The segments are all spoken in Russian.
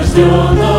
Господь всех.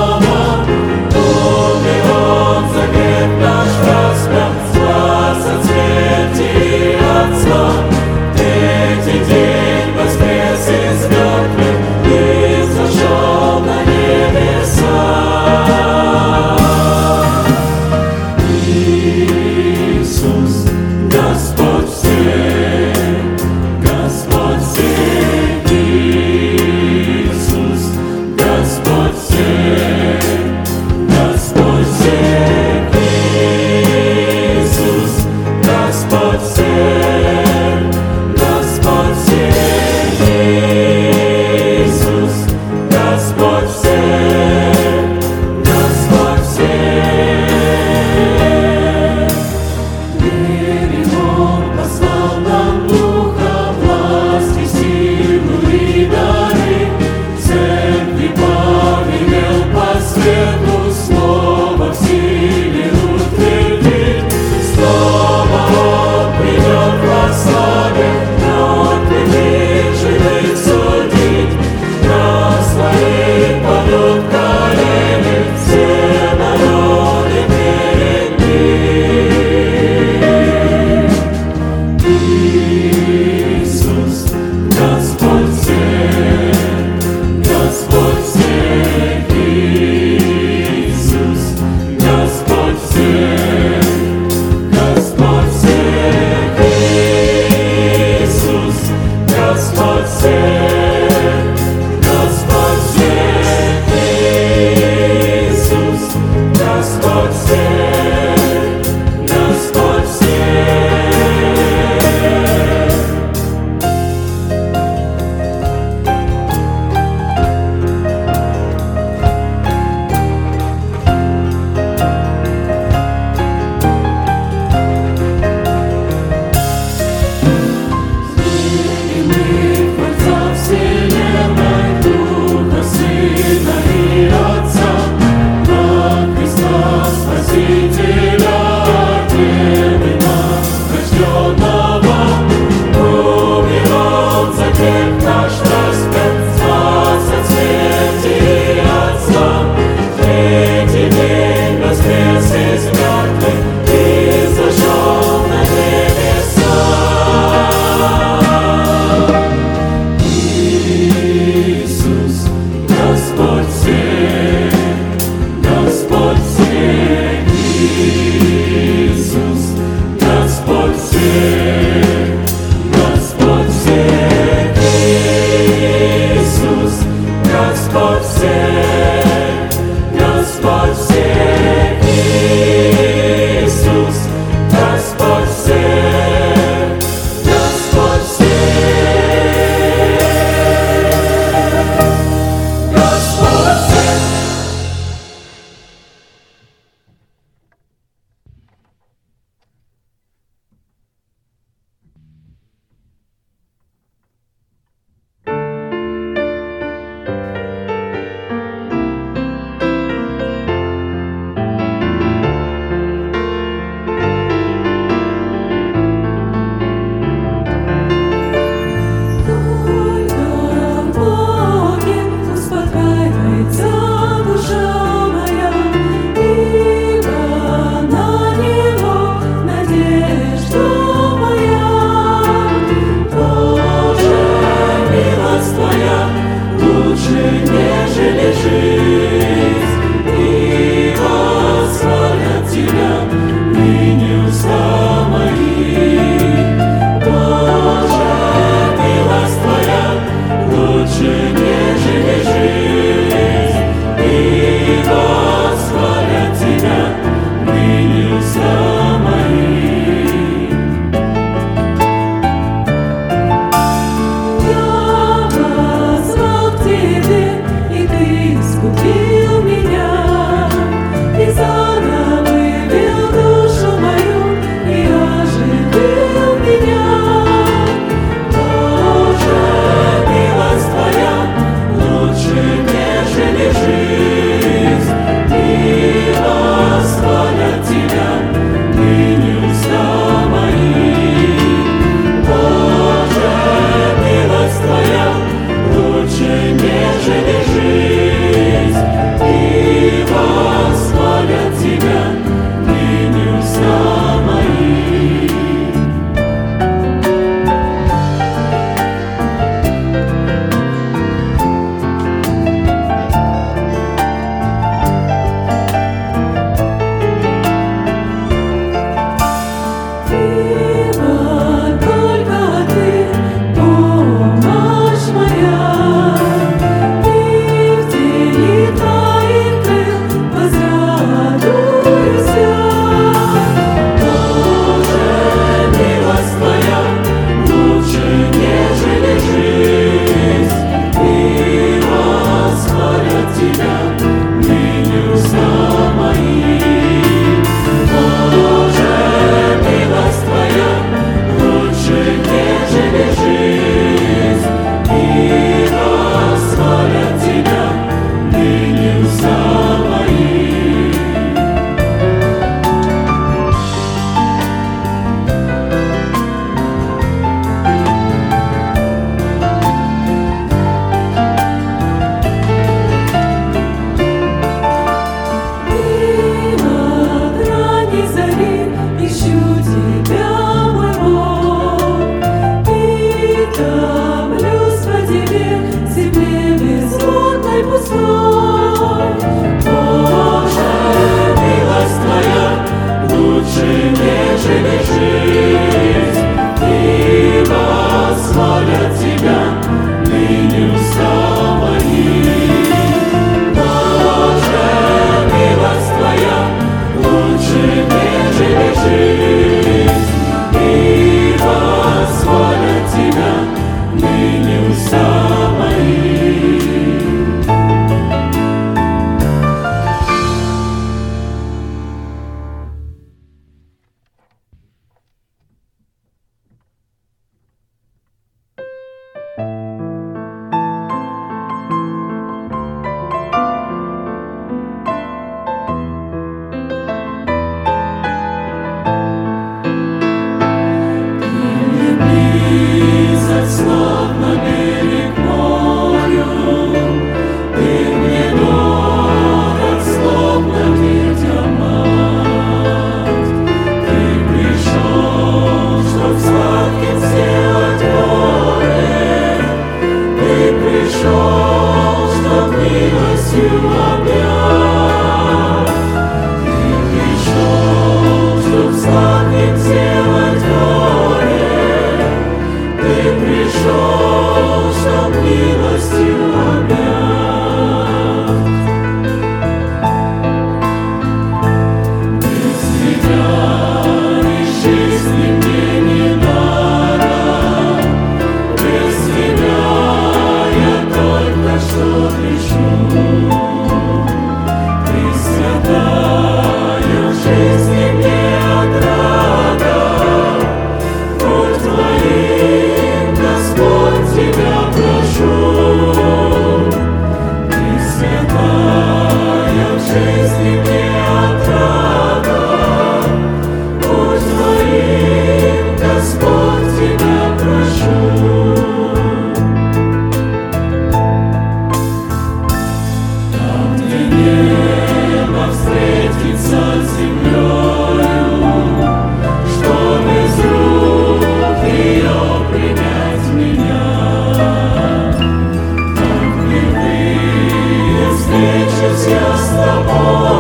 Oh.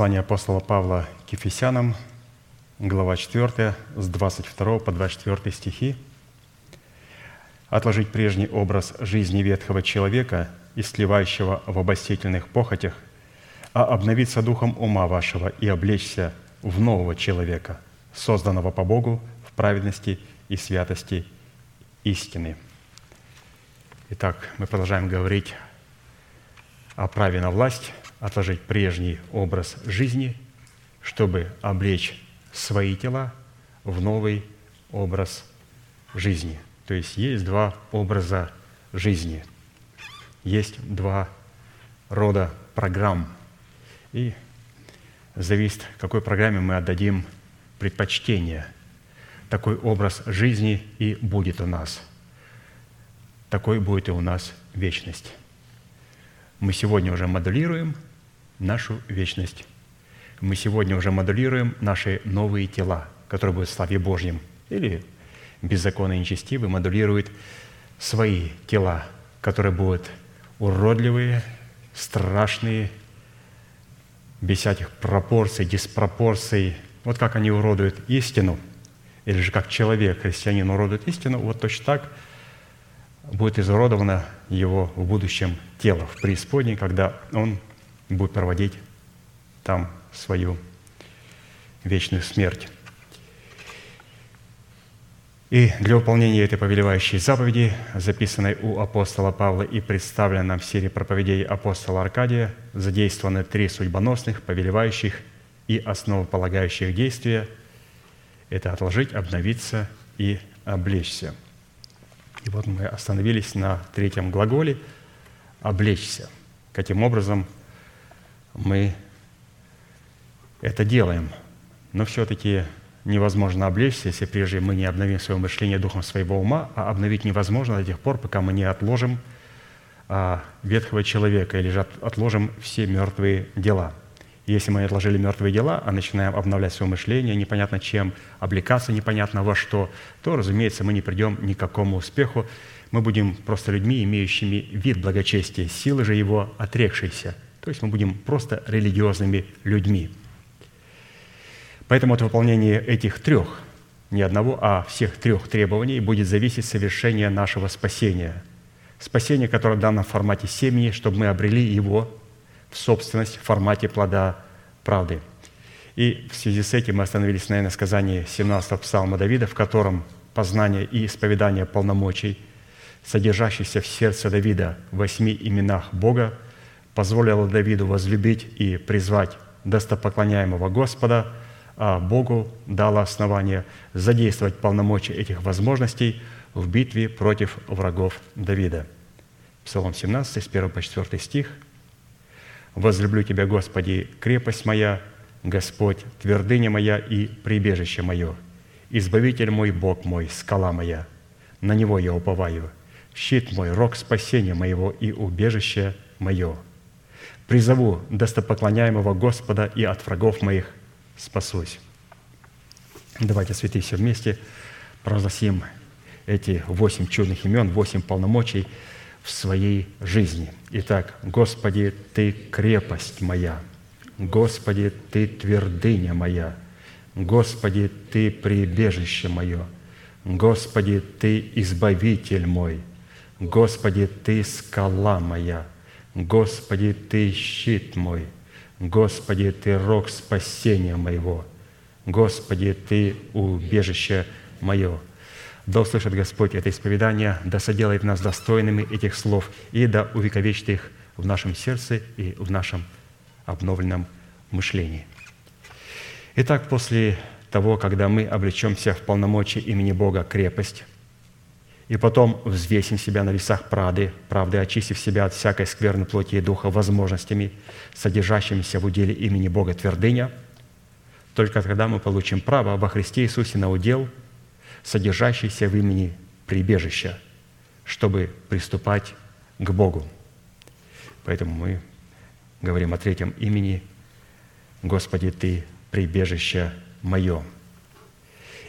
Послание апостола Павла к Ефесянам, глава 4, с 22 по 24 стихи. «Отложить прежний образ жизни ветхого человека, истлевающего в обостительных похотях, а обновиться духом ума вашего и облечься в нового человека, созданного по Богу в праведности и святости истины». Итак, мы продолжаем говорить о праве на власть, отложить прежний образ жизни, чтобы облечь свои тела в новый образ жизни. То есть есть два образа жизни, есть два рода программ. И зависит, какой программе мы отдадим предпочтение. Такой образ жизни и будет у нас. Такой будет и у нас вечность. Мы сегодня уже моделируем нашу вечность. Мы сегодня уже моделируем наши новые тела, которые будут в славе Божьем. Или беззаконно и нечестивый моделирует свои тела, которые будут уродливые, страшные, без всяких пропорций, диспропорций. Вот как они уродуют истину, или же как человек, христианин уродует истину, вот точно так будет изуродовано его в будущем тело, в преисподней, когда он будет проводить там свою вечную смерть. И для выполнения этой повелевающей заповеди, записанной у апостола Павла и представленной в серии проповедей апостола Аркадия, задействованы три судьбоносных, повелевающих и основополагающих действия – это отложить, обновиться и облечься. И вот мы остановились на третьем глаголе «облечься». Каким образом мы это делаем, но все-таки невозможно облечься, если прежде мы не обновим свое мышление духом своего ума, а обновить невозможно до тех пор, пока мы не отложим а, ветхого человека или же отложим все мертвые дела. Если мы отложили мертвые дела, а начинаем обновлять свое мышление, непонятно чем, облекаться непонятно во что, то, разумеется, мы не придем ни к какому успеху. Мы будем просто людьми, имеющими вид благочестия, силы же его отрекшиеся. То есть мы будем просто религиозными людьми. Поэтому от выполнения этих трех, не одного, а всех трех требований будет зависеть совершение нашего спасения. Спасение, которое дано в формате семьи, чтобы мы обрели его в собственность в формате плода правды. И в связи с этим мы остановились, наверное, сказании 17 псалма Давида, в котором познание и исповедание полномочий содержащийся в сердце Давида в восьми именах Бога, позволило Давиду возлюбить и призвать достопоклоняемого Господа, а Богу дало основание задействовать полномочия этих возможностей в битве против врагов Давида. Псалом 17, с 1 по 4 стих. «Возлюблю Тебя, Господи, крепость моя, Господь, твердыня моя и прибежище мое, Избавитель мой, Бог мой, скала моя, на Него я уповаю, щит мой, рог спасения моего и убежище мое. Призову достопоклоняемого Господа и от врагов моих спасусь». Давайте, святые, все вместе провозгласим эти восемь чудных имен, восемь полномочий в своей жизни. Итак, Господи, Ты крепость моя, Господи, Ты твердыня моя, Господи, Ты прибежище мое, Господи, Ты избавитель мой, Господи, Ты скала моя, Господи, Ты щит мой, Господи, Ты рог спасения моего, Господи, Ты убежище мое – да услышит Господь это исповедание, да соделает нас достойными этих слов и да увековечит их в нашем сердце и в нашем обновленном мышлении. Итак, после того, когда мы облечемся в полномочия имени Бога крепость, и потом взвесим себя на весах прады, правды, очистив себя от всякой скверной плоти и духа возможностями, содержащимися в уделе имени Бога твердыня, только тогда мы получим право во Христе Иисусе на удел – содержащийся в имени прибежища, чтобы приступать к Богу. Поэтому мы говорим о третьем имени «Господи, Ты прибежище мое».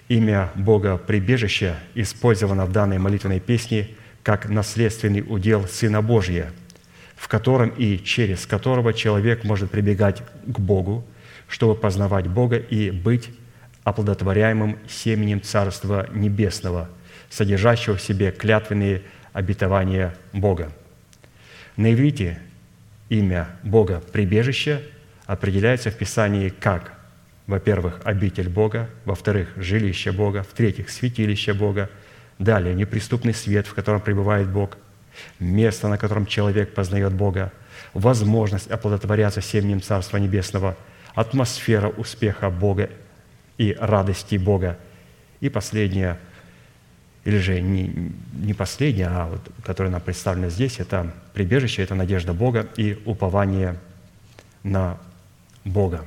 Имя Бога прибежище использовано в данной молитвенной песне как наследственный удел Сына Божия, в котором и через которого человек может прибегать к Богу, чтобы познавать Бога и быть оплодотворяемым семенем Царства Небесного, содержащего в себе клятвенные обетования Бога. На иврите имя Бога «прибежище» определяется в Писании как, во-первых, обитель Бога, во-вторых, жилище Бога, в-третьих, святилище Бога, далее, неприступный свет, в котором пребывает Бог, место, на котором человек познает Бога, возможность оплодотворяться семенем Царства Небесного, атмосфера успеха Бога и радости Бога. И последнее, или же не, не последнее, а вот, которое нам представлено здесь, это прибежище, это надежда Бога и упование на Бога.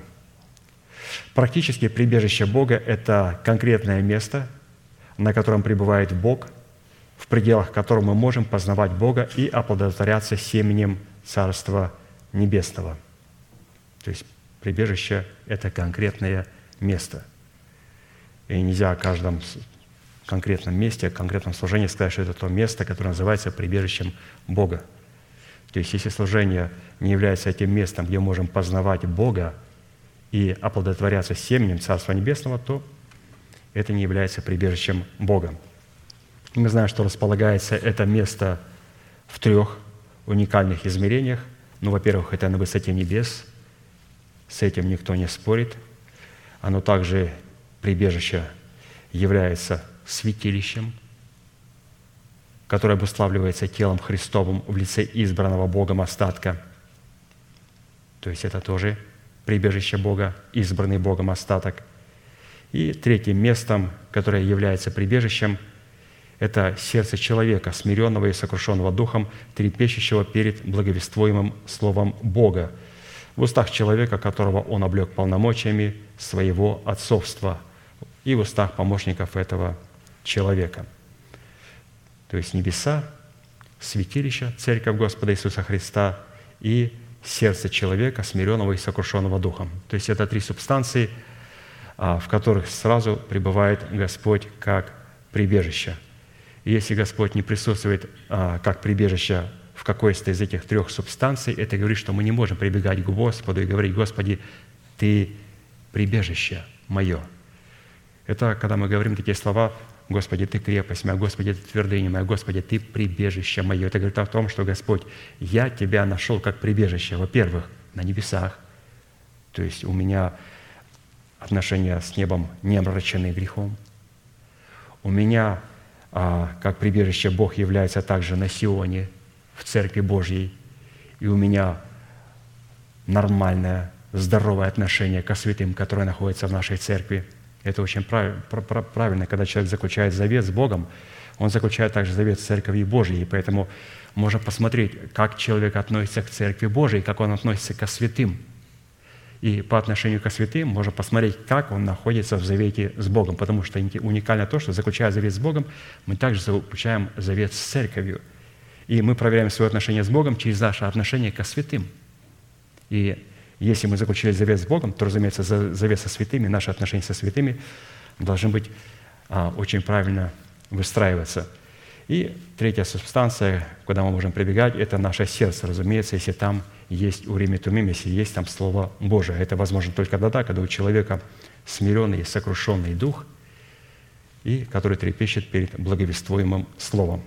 Практически прибежище Бога – это конкретное место, на котором пребывает Бог, в пределах которого мы можем познавать Бога и оплодотворяться семенем Царства Небесного. То есть прибежище – это конкретное место – и нельзя о каждом конкретном месте, о конкретном служении сказать, что это то место, которое называется прибежищем Бога. То есть, если служение не является этим местом, где мы можем познавать Бога и оплодотворяться семенем Царства Небесного, то это не является прибежищем Бога. Мы знаем, что располагается это место в трех уникальных измерениях. Ну, во-первых, это на высоте небес, с этим никто не спорит. Оно также прибежище является святилищем, которое обуславливается телом Христовым в лице избранного Богом остатка. То есть это тоже прибежище Бога, избранный Богом остаток. И третьим местом, которое является прибежищем, это сердце человека, смиренного и сокрушенного духом, трепещущего перед благовествуемым Словом Бога, в устах человека, которого Он облег полномочиями своего отцовства – и в устах помощников этого человека. То есть небеса, святилище, церковь Господа Иисуса Христа и сердце человека, смиренного и сокрушенного духом. То есть это три субстанции, а, в которых сразу пребывает Господь как прибежище. И если Господь не присутствует а, как прибежище в какой-то из этих трех субстанций, это говорит, что мы не можем прибегать к Господу и говорить, Господи, Ты прибежище мое – это когда мы говорим такие слова, «Господи, Ты крепость моя, Господи, Ты твердыня моя, Господи, Ты прибежище мое». Это говорит о том, что, Господь, я Тебя нашел как прибежище, во-первых, на небесах, то есть у меня отношения с небом не омрачены грехом, у меня а как прибежище Бог является также на Сионе, в Церкви Божьей, и у меня нормальное, здоровое отношение ко святым, которое находится в нашей церкви. Это очень правильно, когда человек заключает завет с Богом, он заключает также завет с Церковью Божьей, и поэтому можно посмотреть, как человек относится к Церкви Божьей, как он относится ко святым. И по отношению ко святым можно посмотреть, как он находится в завете с Богом, потому что уникально то, что заключая завет с Богом, мы также заключаем завет с Церковью. И мы проверяем свое отношение с Богом через наше отношение ко святым. И если мы заключили завет с Богом, то, разумеется, завет со святыми, наши отношения со святыми должны быть а, очень правильно выстраиваться. И третья субстанция, куда мы можем прибегать, это наше сердце, разумеется, если там есть урим и тумим, если есть там Слово Божие. Это возможно только тогда, когда у человека смиренный сокрушенный дух, и который трепещет перед благовествуемым Словом.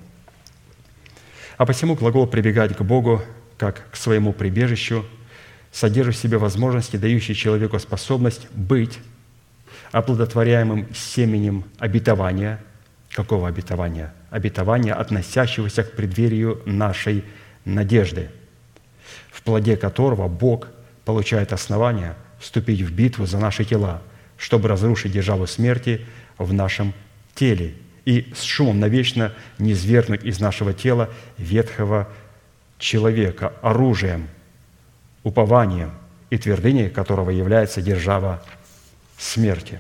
А посему глагол «прибегать к Богу» как к своему прибежищу содержит в себе возможности, дающие человеку способность быть оплодотворяемым семенем обетования. Какого обетования? Обетования, относящегося к преддверию нашей надежды, в плоде которого Бог получает основания вступить в битву за наши тела, чтобы разрушить державу смерти в нашем теле и с шумом навечно не свергнуть из нашего тела ветхого человека оружием – упованием и твердыней которого является держава смерти.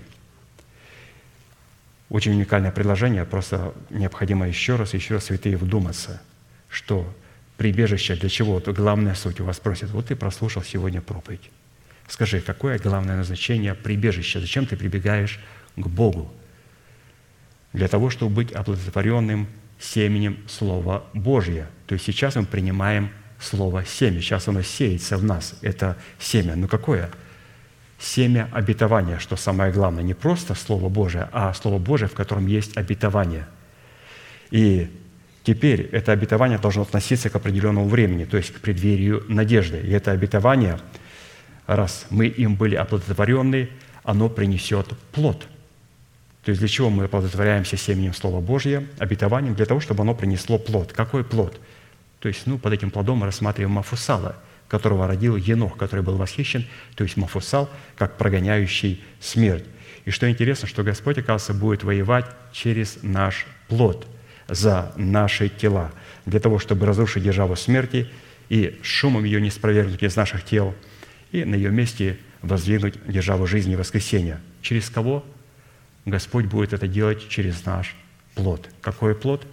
Очень уникальное предложение, просто необходимо еще раз, еще раз, святые, вдуматься, что прибежище для чего? Вот главная суть у вас просит. Вот ты прослушал сегодня проповедь. Скажи, какое главное назначение прибежища? Зачем ты прибегаешь к Богу? Для того, чтобы быть оплодотворенным семенем Слова Божьего. То есть сейчас мы принимаем слово «семя». Сейчас оно сеется в нас, это семя. Но какое? Семя обетования, что самое главное. Не просто Слово Божие, а Слово Божие, в котором есть обетование. И теперь это обетование должно относиться к определенному времени, то есть к преддверию надежды. И это обетование, раз мы им были оплодотворены, оно принесет плод. То есть для чего мы оплодотворяемся семенем Слова Божьего, обетованием? Для того, чтобы оно принесло плод. Какой плод? – то есть, ну, под этим плодом мы рассматриваем Мафусала, которого родил Енох, который был восхищен, то есть Мафусал, как прогоняющий смерть. И что интересно, что Господь, оказывается, будет воевать через наш плод, за наши тела, для того, чтобы разрушить державу смерти и шумом ее не спровергнуть из наших тел, и на ее месте воздвигнуть державу жизни и воскресения. Через кого? Господь будет это делать через наш плод. Какой плод?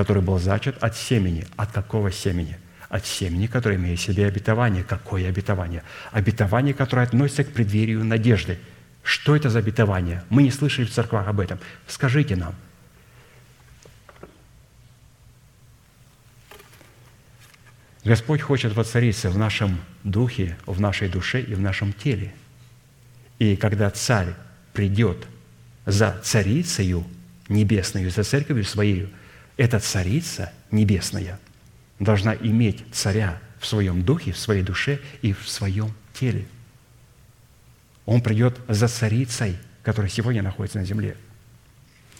Который был зачат от семени. От какого семени? От семени, которое имеет в себе обетование. Какое обетование? Обетование, которое относится к преддверию надежды. Что это за обетование? Мы не слышали в церквах об этом. Скажите нам. Господь хочет воцариться в нашем духе, в нашей душе и в нашем теле. И когда царь придет за царицею небесною, за церковью своей, эта царица небесная должна иметь царя в своем духе, в своей душе и в своем теле. Он придет за царицей, которая сегодня находится на земле.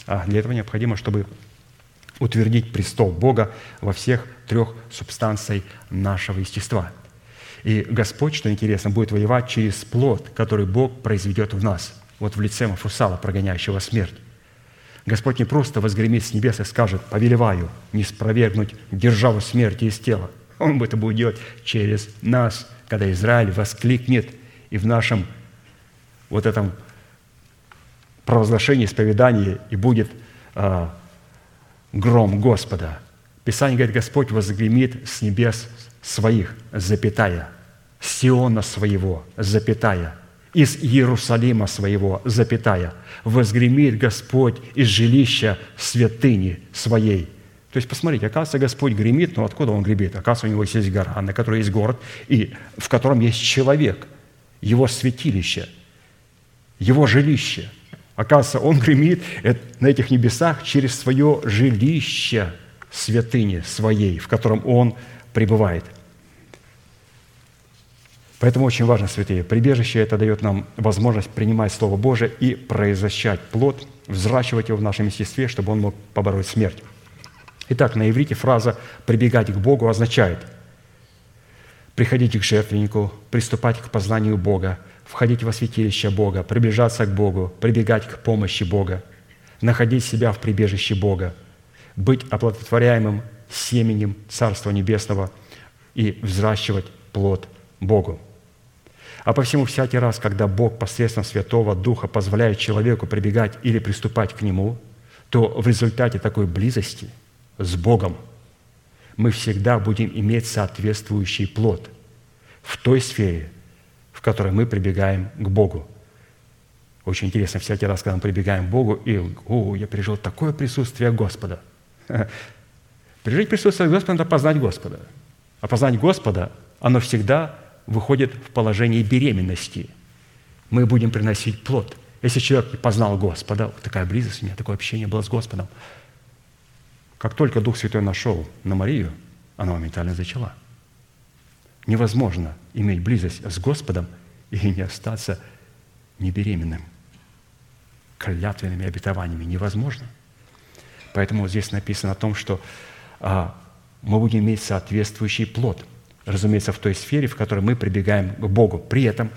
А для этого необходимо, чтобы утвердить престол Бога во всех трех субстанциях нашего естества. И Господь, что интересно, будет воевать через плод, который Бог произведет в нас, вот в лице Мафусала, прогоняющего смерть. Господь не просто возгремит с небес и скажет, повелеваю не спровергнуть державу смерти из тела. Он это будет делать через нас, когда Израиль воскликнет и в нашем вот этом провозглашении, исповедании и будет а, гром Господа. Писание говорит, Господь возгремит с небес своих, запятая, Сиона своего, запятая, из Иерусалима своего, запятая, возгремит Господь из жилища святыни своей». То есть, посмотрите, оказывается, Господь гремит, но откуда Он гремит? Оказывается, у Него есть гора, на которой есть город, и в котором есть человек, Его святилище, Его жилище. Оказывается, Он гремит на этих небесах через свое жилище святыни своей, в котором Он пребывает – Поэтому очень важно, святые, прибежище это дает нам возможность принимать Слово Божие и произвращать плод, взращивать его в нашем естестве, чтобы он мог побороть смерть. Итак, на иврите фраза «прибегать к Богу» означает приходить к жертвеннику, приступать к познанию Бога, входить во святилище Бога, приближаться к Богу, прибегать к помощи Бога, находить себя в прибежище Бога, быть оплодотворяемым семенем Царства Небесного и взращивать плод Богу. А по всему всякий раз, когда Бог посредством Святого Духа позволяет человеку прибегать или приступать к Нему, то в результате такой близости с Богом мы всегда будем иметь соответствующий плод в той сфере, в которой мы прибегаем к Богу. Очень интересно, всякий раз, когда мы прибегаем к Богу, и «О, я пережил такое присутствие Господа». Пережить присутствие Господа – это познать Господа. А познать Господа, оно всегда выходит в положение беременности. Мы будем приносить плод. Если человек познал Господа, вот такая близость у меня, такое общение было с Господом, как только Дух Святой нашел на Марию, она моментально зачала. Невозможно иметь близость с Господом и не остаться небеременным. Клятвенными обетованиями невозможно. Поэтому здесь написано о том, что а, мы будем иметь соответствующий плод – разумеется, в той сфере, в которой мы прибегаем к Богу. При этом,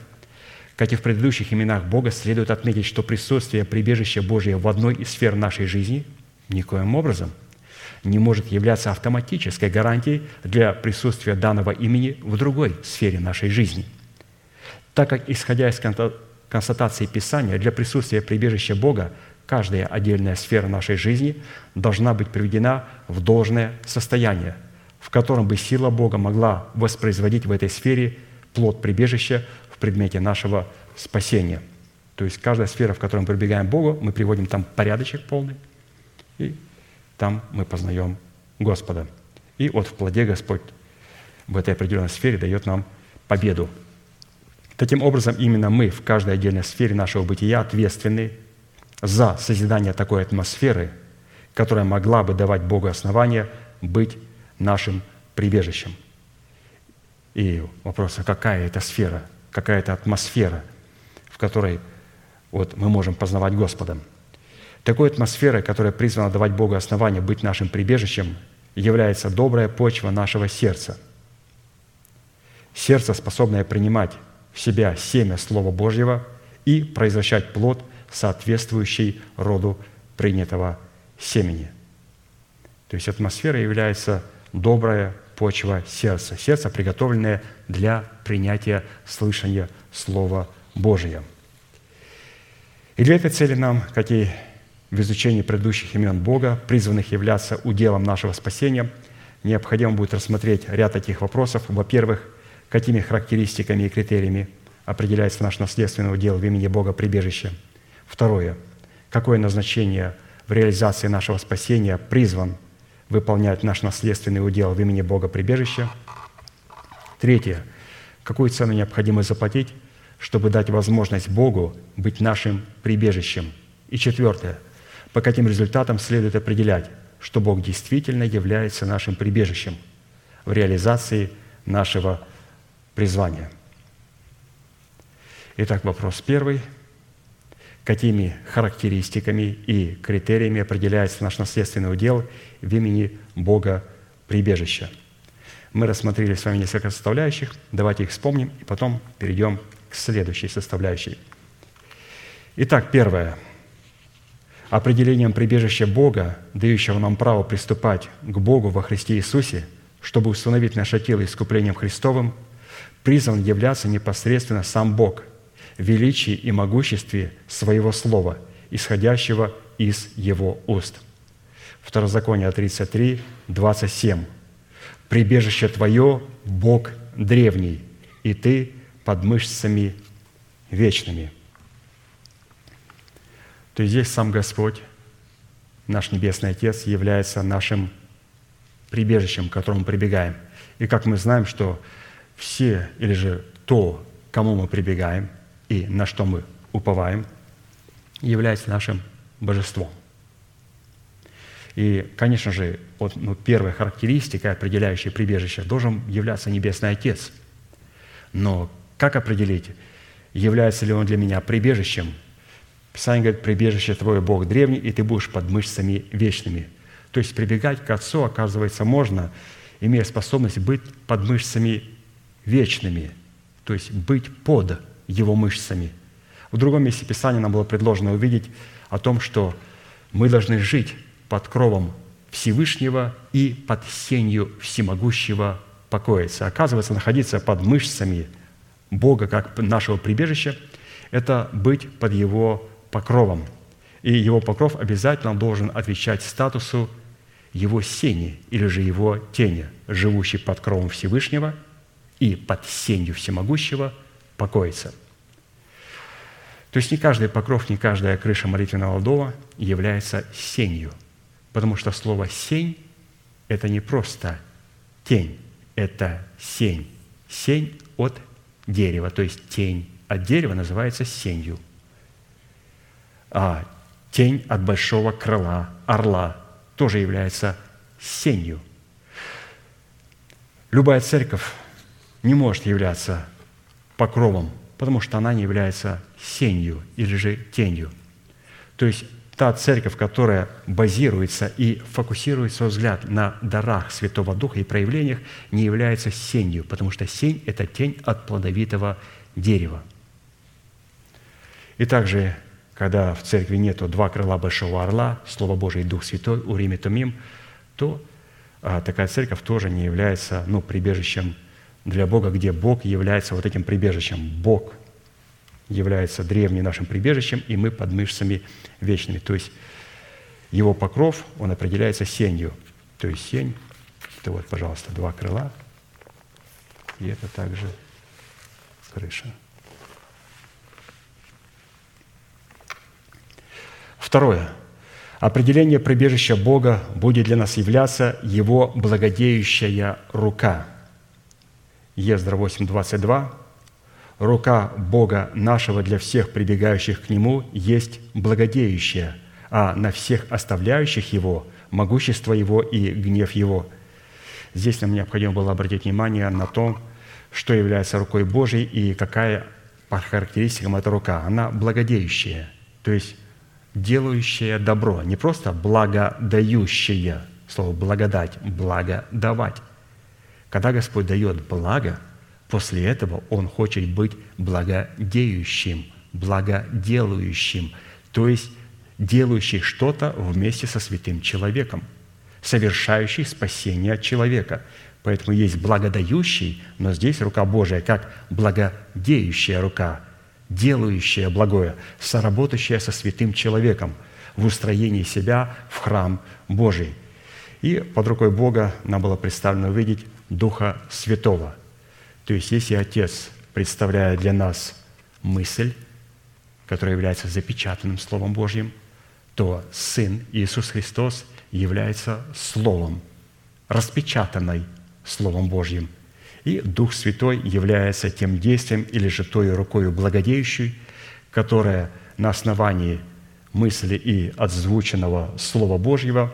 как и в предыдущих именах Бога, следует отметить, что присутствие прибежища Божия в одной из сфер нашей жизни никоим образом не может являться автоматической гарантией для присутствия данного имени в другой сфере нашей жизни. Так как, исходя из констатации Писания, для присутствия прибежища Бога каждая отдельная сфера нашей жизни должна быть приведена в должное состояние – в котором бы сила Бога могла воспроизводить в этой сфере плод прибежища в предмете нашего спасения. То есть каждая сфера, в которой мы прибегаем к Богу, мы приводим там порядочек полный, и там мы познаем Господа. И вот в плоде Господь в этой определенной сфере дает нам победу. Таким образом, именно мы в каждой отдельной сфере нашего бытия ответственны за созидание такой атмосферы, которая могла бы давать Богу основания быть нашим прибежищем. И вопрос, а какая это сфера, какая это атмосфера, в которой вот мы можем познавать Господа. Такой атмосферой, которая призвана давать Богу основание быть нашим прибежищем, является добрая почва нашего сердца. Сердце, способное принимать в себя семя Слова Божьего и произвращать плод, соответствующий роду принятого семени. То есть атмосфера является добрая почва сердца. Сердце, приготовленное для принятия слышания Слова Божия. И для этой цели нам, как и в изучении предыдущих имен Бога, призванных являться уделом нашего спасения, необходимо будет рассмотреть ряд таких вопросов. Во-первых, какими характеристиками и критериями определяется наш наследственный удел в имени Бога прибежище. Второе. Какое назначение в реализации нашего спасения призван выполнять наш наследственный удел в имени Бога прибежища. Третье. Какую цену необходимо заплатить, чтобы дать возможность Богу быть нашим прибежищем. И четвертое. По каким результатам следует определять, что Бог действительно является нашим прибежищем в реализации нашего призвания. Итак, вопрос первый – какими характеристиками и критериями определяется наш наследственный удел в имени Бога прибежища. Мы рассмотрели с вами несколько составляющих, давайте их вспомним и потом перейдем к следующей составляющей. Итак, первое. Определением прибежища Бога, дающего нам право приступать к Богу во Христе Иисусе, чтобы установить наше тело искуплением Христовым, призван являться непосредственно сам Бог – величии и могуществе Своего Слова, исходящего из Его уст. Второзаконие 33, 27. «Прибежище Твое – Бог древний, и Ты под мышцами вечными». То есть здесь сам Господь, наш Небесный Отец, является нашим прибежищем, к которому прибегаем. И как мы знаем, что все, или же то, к кому мы прибегаем – и на что мы уповаем, является нашим божеством. И, конечно же, вот, ну, первая характеристика, определяющая прибежище, должен являться Небесный Отец. Но Как определить, является ли он для меня прибежищем? Писание говорит, прибежище твое Бог древний, и ты будешь под мышцами вечными. То есть прибегать к Отцу, оказывается, можно, имея способность быть под мышцами вечными, то есть быть под Его мышцами. В другом месте Писания нам было предложено увидеть о том, что мы должны жить под кровом Всевышнего и под сенью всемогущего покоиться. Оказывается, находиться под мышцами Бога как нашего прибежища – это быть под Его покровом. И Его покров обязательно должен отвечать статусу Его сени или же Его тени, живущий под кровом Всевышнего и под сенью всемогущего покоится – то есть не каждый покров, не каждая крыша молитвенного дома является сенью, потому что слово «сень» – это не просто тень, это сень. Сень от дерева, то есть тень от дерева называется сенью. А тень от большого крыла, орла, тоже является сенью. Любая церковь не может являться покровом потому что она не является сенью или же тенью. То есть та церковь, которая базируется и фокусирует свой взгляд на дарах Святого Духа и проявлениях, не является сенью, потому что сень – это тень от плодовитого дерева. И также, когда в церкви нету два крыла большого орла, Слово Божие и Дух Святой, Урим Тумим, то а, такая церковь тоже не является ну, прибежищем для Бога, где Бог является вот этим прибежищем. Бог является древним нашим прибежищем, и мы под мышцами вечными. То есть его покров, он определяется сенью. То есть сень, это вот, пожалуйста, два крыла, и это также крыша. Второе. Определение прибежища Бога будет для нас являться Его благодеющая рука – Ездра 8.22, «Рука Бога нашего для всех прибегающих к Нему есть благодеющая, а на всех оставляющих Его – могущество Его и гнев Его». Здесь нам необходимо было обратить внимание на то, что является рукой Божией и какая по характеристикам эта рука. Она благодеющая, то есть делающая добро, не просто благодающая, слово благодать, благодавать, когда Господь дает благо, после этого Он хочет быть благодеющим, благоделающим, то есть делающий что-то вместе со святым человеком, совершающий спасение человека. Поэтому есть благодающий, но здесь рука Божия как благодеющая рука, делающая благое, соработающая со святым человеком в устроении себя в храм Божий. И под рукой Бога нам было представлено увидеть Духа Святого. То есть, если Отец представляет для нас мысль, которая является запечатанным Словом Божьим, то Сын Иисус Христос является Словом, распечатанной Словом Божьим. И Дух Святой является тем действием или же той рукой благодеющей, которая на основании мысли и отзвученного Слова Божьего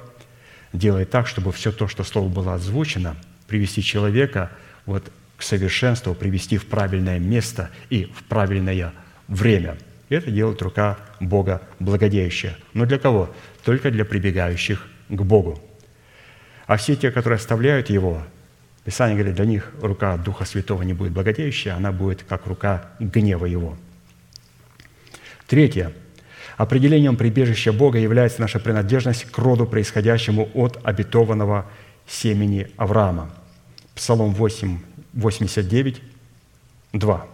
делает так, чтобы все то, что Слово было озвучено – привести человека вот к совершенству, привести в правильное место и в правильное время. И это делает рука Бога благодеющая. Но для кого? Только для прибегающих к Богу. А все те, которые оставляют Его, Писание говорит, для них рука Духа Святого не будет благодеющая, она будет как рука гнева Его. Третье. Определением прибежища Бога является наша принадлежность к роду, происходящему от обетованного семени Авраама. Псалом 8, 89, 2.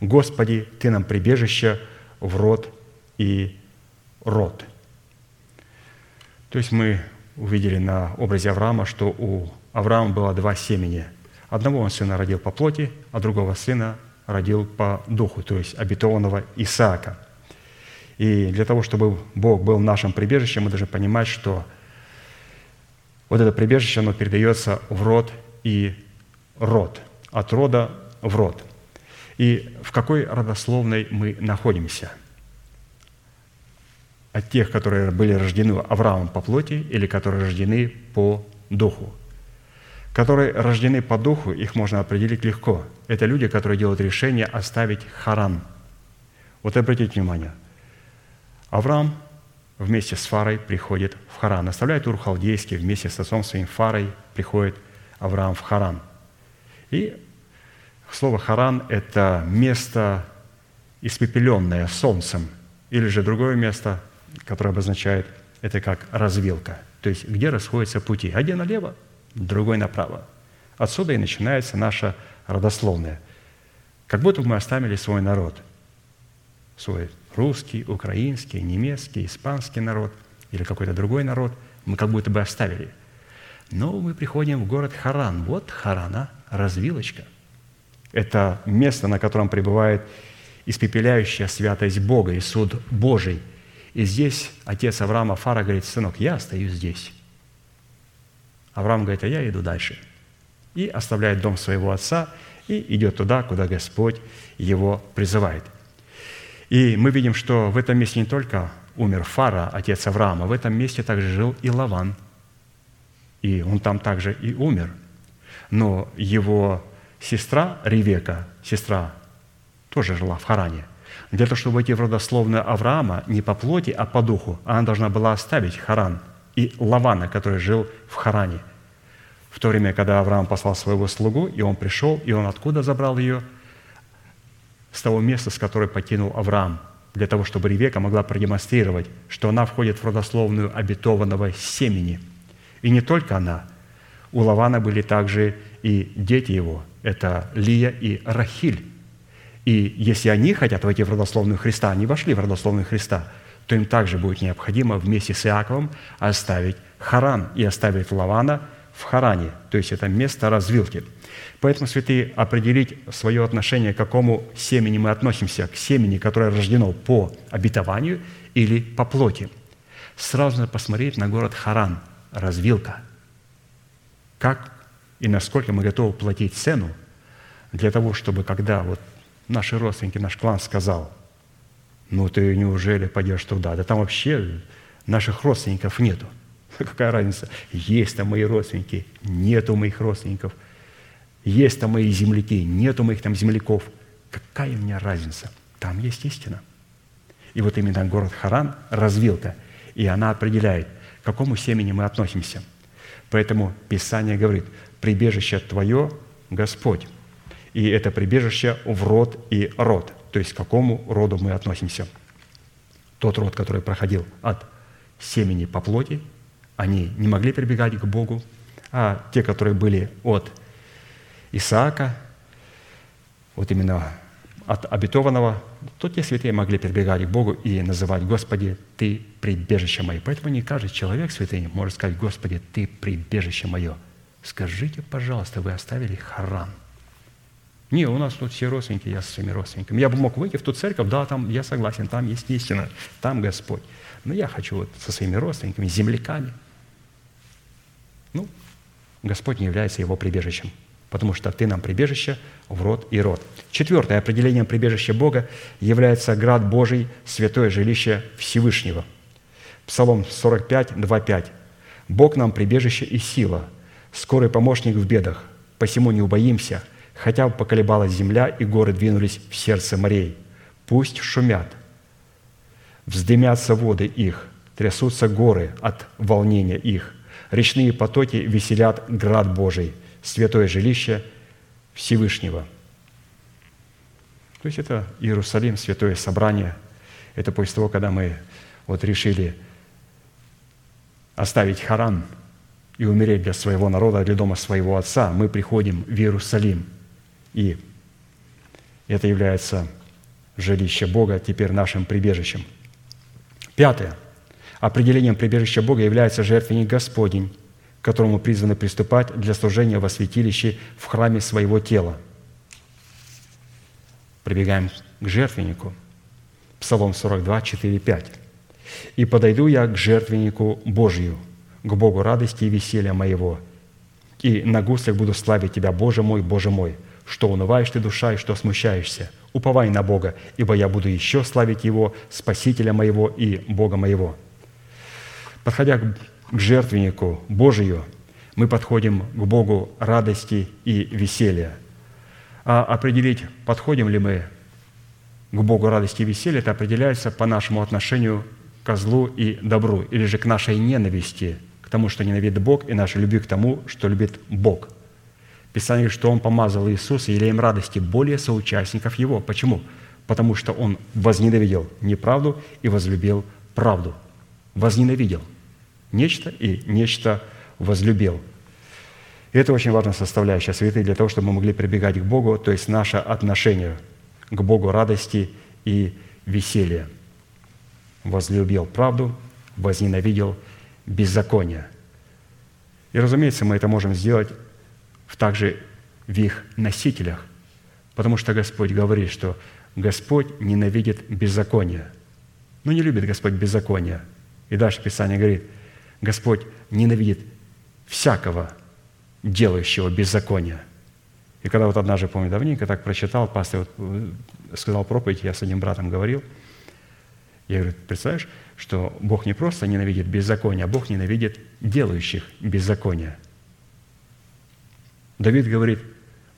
«Господи, Ты нам прибежище в род и род». То есть мы увидели на образе Авраама, что у Авраама было два семени. Одного он сына родил по плоти, а другого сына родил по духу, то есть обетованного Исаака. И для того, чтобы Бог был нашим прибежищем, мы должны понимать, что вот это прибежище, оно передается в род и род, от рода в род. И в какой родословной мы находимся? От тех, которые были рождены Авраамом по плоти или которые рождены по духу? которые рождены по духу, их можно определить легко. Это люди, которые делают решение оставить Харан. Вот обратите внимание, Авраам вместе с Фарой приходит в Харан. Оставляет Ур Халдейский вместе с отцом своим Фарой приходит Авраам в Харан. И слово Харан – это место, испепеленное солнцем, или же другое место, которое обозначает это как развилка, то есть где расходятся пути. Один налево, другой направо. Отсюда и начинается наша родословная. Как будто бы мы оставили свой народ, свой русский, украинский, немецкий, испанский народ или какой-то другой народ, мы как будто бы оставили. Но мы приходим в город Харан. Вот Харана, развилочка. Это место, на котором пребывает испепеляющая святость Бога и суд Божий. И здесь отец Авраама Фара говорит, сынок, я остаюсь здесь. Авраам говорит, а я иду дальше. И оставляет дом своего отца и идет туда, куда Господь его призывает. И мы видим, что в этом месте не только умер Фара, отец Авраама, в этом месте также жил и Лаван. И он там также и умер. Но его сестра Ревека, сестра, тоже жила в Харане. Для того, чтобы войти в родословную Авраама не по плоти, а по духу, она должна была оставить Харан и Лавана, который жил в Харане. В то время, когда Авраам послал своего слугу, и он пришел, и он откуда забрал ее? С того места, с которой покинул Авраам, для того, чтобы Ревека могла продемонстрировать, что она входит в родословную обетованного семени. И не только она. У Лавана были также и дети его. Это Лия и Рахиль. И если они хотят войти в родословную Христа, они вошли в родословную Христа – то им также будет необходимо вместе с Иаковом оставить Харан и оставить Лавана в Харане, то есть это место развилки. Поэтому, святые, определить свое отношение, к какому семени мы относимся, к семени, которое рождено по обетованию или по плоти. Сразу надо посмотреть на город Харан, развилка. Как и насколько мы готовы платить цену для того, чтобы когда вот наши родственники, наш клан сказал – ну ты неужели пойдешь туда? Да там вообще наших родственников нету. Какая разница? Есть там мои родственники, нету моих родственников. Есть там мои земляки, нету моих там земляков. Какая у меня разница? Там есть истина. И вот именно город Харан – развилка, и она определяет, к какому семени мы относимся. Поэтому Писание говорит, прибежище твое – Господь. И это прибежище в род и род – то есть к какому роду мы относимся. Тот род, который проходил от семени по плоти, они не могли прибегать к Богу, а те, которые были от Исаака, вот именно от обетованного, то те святые могли прибегать к Богу и называть «Господи, Ты прибежище мое». Поэтому не каждый человек святый может сказать «Господи, Ты прибежище мое». Скажите, пожалуйста, вы оставили Харан – не, у нас тут все родственники, я со своими родственниками. Я бы мог выйти в ту церковь, да, там я согласен, там есть истина, там Господь. Но я хочу вот со своими родственниками, земляками. Ну, Господь не является его прибежищем, потому что ты нам прибежище в род и род. Четвертое определением прибежища Бога является град Божий, святое жилище Всевышнего. Псалом 45, 2, 5. «Бог нам прибежище и сила, скорый помощник в бедах, посему не убоимся, хотя бы поколебалась земля, и горы двинулись в сердце морей. Пусть шумят, вздымятся воды их, трясутся горы от волнения их. Речные потоки веселят град Божий, святое жилище Всевышнего. То есть это Иерусалим, святое собрание. Это после того, когда мы вот решили оставить Харан и умереть для своего народа, для дома своего отца, мы приходим в Иерусалим – и это является жилище Бога теперь нашим прибежищем. Пятое. Определением прибежища Бога является жертвенник Господень, к которому призваны приступать для служения во святилище в храме своего тела. Прибегаем к жертвеннику. Псалом 42, 4, 5. «И подойду я к жертвеннику Божию, к Богу радости и веселья моего, и на гуслях буду славить Тебя, Боже мой, Боже мой, что унываешь ты, душа, и что смущаешься. Уповай на Бога, ибо я буду еще славить Его, Спасителя моего и Бога моего». Подходя к жертвеннику Божию, мы подходим к Богу радости и веселья. А определить, подходим ли мы к Богу радости и веселья, это определяется по нашему отношению к злу и добру, или же к нашей ненависти, к тому, что ненавидит Бог, и нашей любви к тому, что любит Бог. Писание говорит, что Он помазал Иисуса елеем радости более соучастников Его. Почему? Потому что Он возненавидел неправду и возлюбил правду. Возненавидел нечто и нечто возлюбил. И это очень важная составляющая святые для того, чтобы мы могли прибегать к Богу, то есть наше отношение к Богу радости и веселья. Возлюбил правду, возненавидел беззаконие. И, разумеется, мы это можем сделать также в их носителях, потому что Господь говорит, что Господь ненавидит беззаконие. Но не любит Господь беззаконие. И дальше Писание говорит, Господь ненавидит всякого делающего беззакония. И когда вот однажды, помню, давненько так прочитал, пастор вот э, сказал проповедь, я с одним братом говорил, я говорю, представляешь, что Бог не просто ненавидит беззаконие, а Бог ненавидит делающих беззаконие. Давид говорит,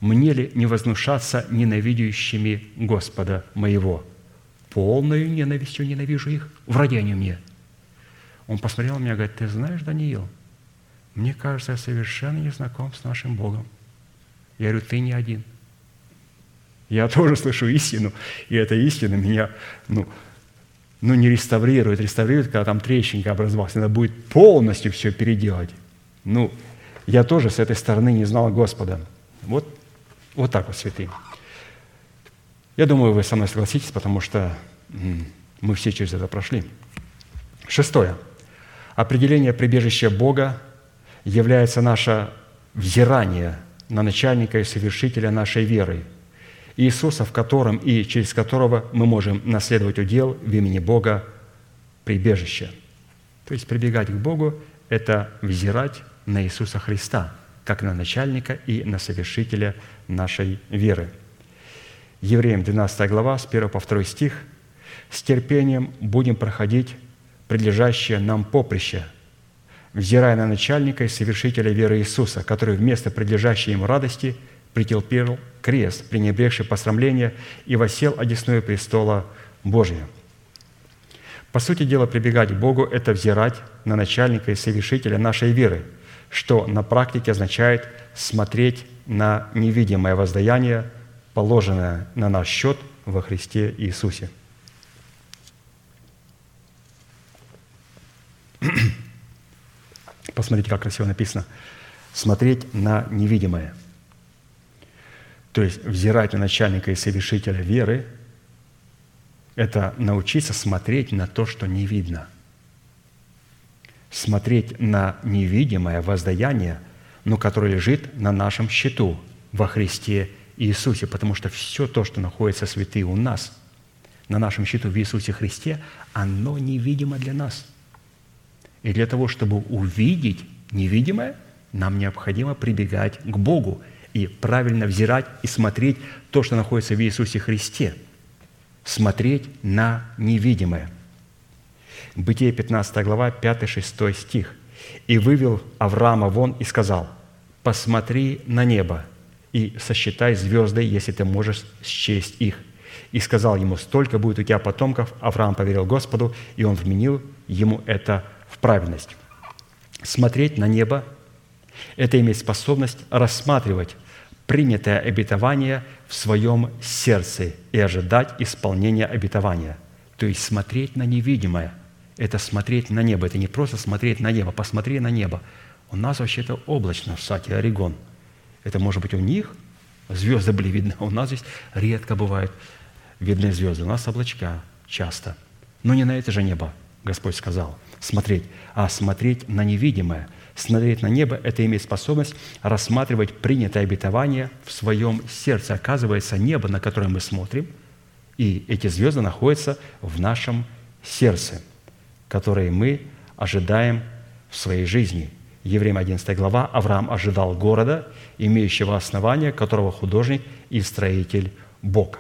«Мне ли не вознушаться ненавидящими Господа моего? Полною ненавистью ненавижу их, враги они мне». Он посмотрел на меня и говорит, «Ты знаешь, Даниил, мне кажется, я совершенно не знаком с нашим Богом. Я говорю, ты не один. Я тоже слышу истину, и эта истина меня, ну, ну не реставрирует. Реставрирует, когда там трещинка образовалась. Надо будет полностью все переделать. Ну, я тоже с этой стороны не знал Господа. Вот, вот так вот, святые. Я думаю, вы со мной согласитесь, потому что мы все через это прошли. Шестое. Определение прибежища Бога является наше взирание на начальника и совершителя нашей веры, Иисуса, в котором и через которого мы можем наследовать удел в имени Бога прибежище. То есть прибегать к Богу – это взирать на Иисуса Христа, как на начальника и на совершителя нашей веры. Евреям 12 глава, с 1 по 2 стих. «С терпением будем проходить прилежащее нам поприще, взирая на начальника и совершителя веры Иисуса, который вместо предлежащей ему радости претерпел крест, пренебрегший посрамление, и восел одесную престола Божия». По сути дела, прибегать к Богу – это взирать на начальника и совершителя нашей веры, что на практике означает смотреть на невидимое воздаяние, положенное на наш счет во Христе Иисусе – Посмотрите, как красиво написано. Смотреть на невидимое. То есть взирать на начальника и совершителя веры – это научиться смотреть на то, что не видно. Смотреть на невидимое воздаяние, но которое лежит на нашем счету во Христе Иисусе, потому что все то, что находится святые у нас, на нашем счету в Иисусе Христе, оно невидимо для нас – и для того, чтобы увидеть невидимое, нам необходимо прибегать к Богу и правильно взирать и смотреть то, что находится в Иисусе Христе. Смотреть на невидимое. Бытие 15 глава, 5-6 стих. «И вывел Авраама вон и сказал, «Посмотри на небо и сосчитай звезды, если ты можешь счесть их». И сказал ему, «Столько будет у тебя потомков». Авраам поверил Господу, и он вменил ему это в праведность. Смотреть на небо – это иметь способность рассматривать принятое обетование в своем сердце и ожидать исполнения обетования. То есть смотреть на невидимое – это смотреть на небо. Это не просто смотреть на небо, посмотри на небо. У нас вообще-то облачно в штате Орегон. Это может быть у них звезды были видны, а у нас здесь редко бывают видны звезды. У нас облачка часто. Но не на это же небо, Господь сказал – смотреть, а смотреть на невидимое. Смотреть на небо – это иметь способность рассматривать принятое обетование в своем сердце. Оказывается, небо, на которое мы смотрим, и эти звезды находятся в нашем сердце, которые мы ожидаем в своей жизни. Евреям 11 глава. Авраам ожидал города, имеющего основание, которого художник и строитель Бог.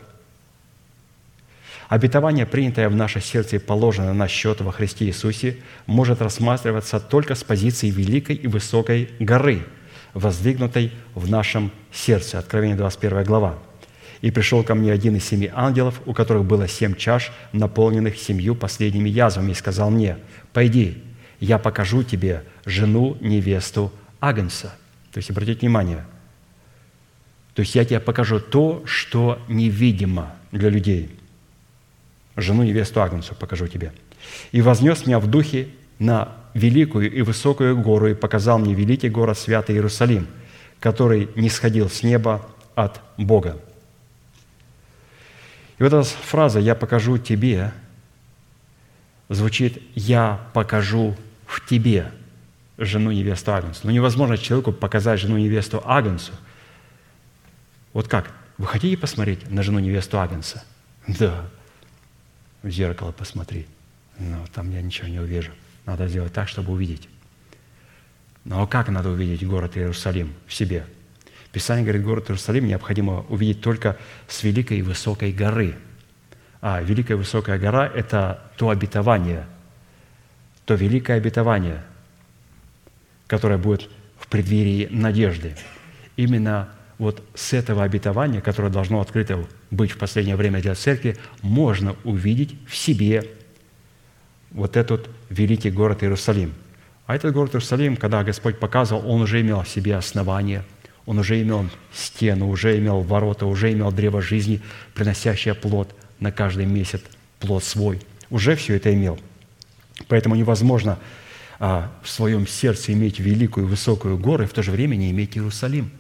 Обетование, принятое в наше сердце и положенное на счет во Христе Иисусе, может рассматриваться только с позиции великой и высокой горы, воздвигнутой в нашем сердце. Откровение 21 глава. «И пришел ко мне один из семи ангелов, у которых было семь чаш, наполненных семью последними язвами, и сказал мне, «Пойди, я покажу тебе жену, невесту Агнца». То есть, обратите внимание, то есть я тебе покажу то, что невидимо для людей. Жену, невесту Агнцу покажу тебе. «И вознес меня в духе на великую и высокую гору и показал мне великий город Святый Иерусалим, который не сходил с неба от Бога». И вот эта фраза «я покажу тебе» звучит «я покажу в тебе» жену невесту Агнцу. Но невозможно человеку показать жену невесту Агнцу. Вот как? Вы хотите посмотреть на жену невесту Агнца? Да. В зеркало посмотри. Но там я ничего не увижу. Надо сделать так, чтобы увидеть. Но как надо увидеть город Иерусалим в себе? Писание говорит, город Иерусалим необходимо увидеть только с великой и высокой горы. А великая и высокая гора – это то обетование, то великое обетование – которая будет в преддверии надежды. Именно вот с этого обетования, которое должно открыто быть в последнее время для церкви, можно увидеть в себе вот этот великий город Иерусалим. А этот город Иерусалим, когда Господь показывал, он уже имел в себе основание, он уже имел стену, уже имел ворота, уже имел древо жизни, приносящее плод на каждый месяц, плод свой. Уже все это имел. Поэтому невозможно а, в своем сердце иметь великую высокую гору, и в то же время не иметь Иерусалим.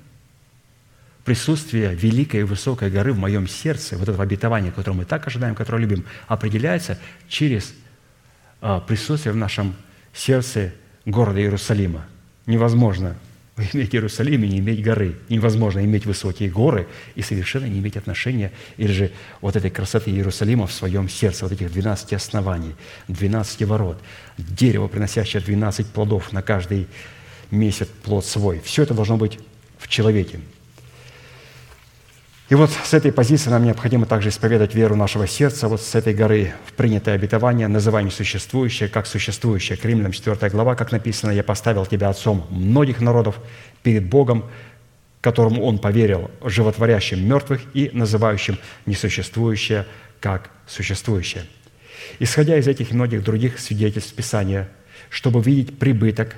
Присутствие великой и высокой горы в моем сердце, вот этого обетования, которое мы так ожидаем, которое любим, определяется через а, присутствие в нашем сердце города Иерусалима. Невозможно иметь Иерусалим и не иметь горы. Невозможно иметь высокие горы и совершенно не иметь отношения или же вот этой красоты Иерусалима в своем сердце, вот этих 12 оснований, 12 ворот, дерево, приносящее 12 плодов на каждый месяц плод свой. Все это должно быть в человеке. И вот с этой позиции нам необходимо также исповедать веру нашего сердца, вот с этой горы в принятое обетование, называем существующее как существующее. К Римлянам 4 глава, как написано, «Я поставил тебя отцом многих народов перед Богом, которому Он поверил, животворящим мертвых и называющим несуществующее как существующее». Исходя из этих и многих других свидетельств Писания, чтобы видеть прибыток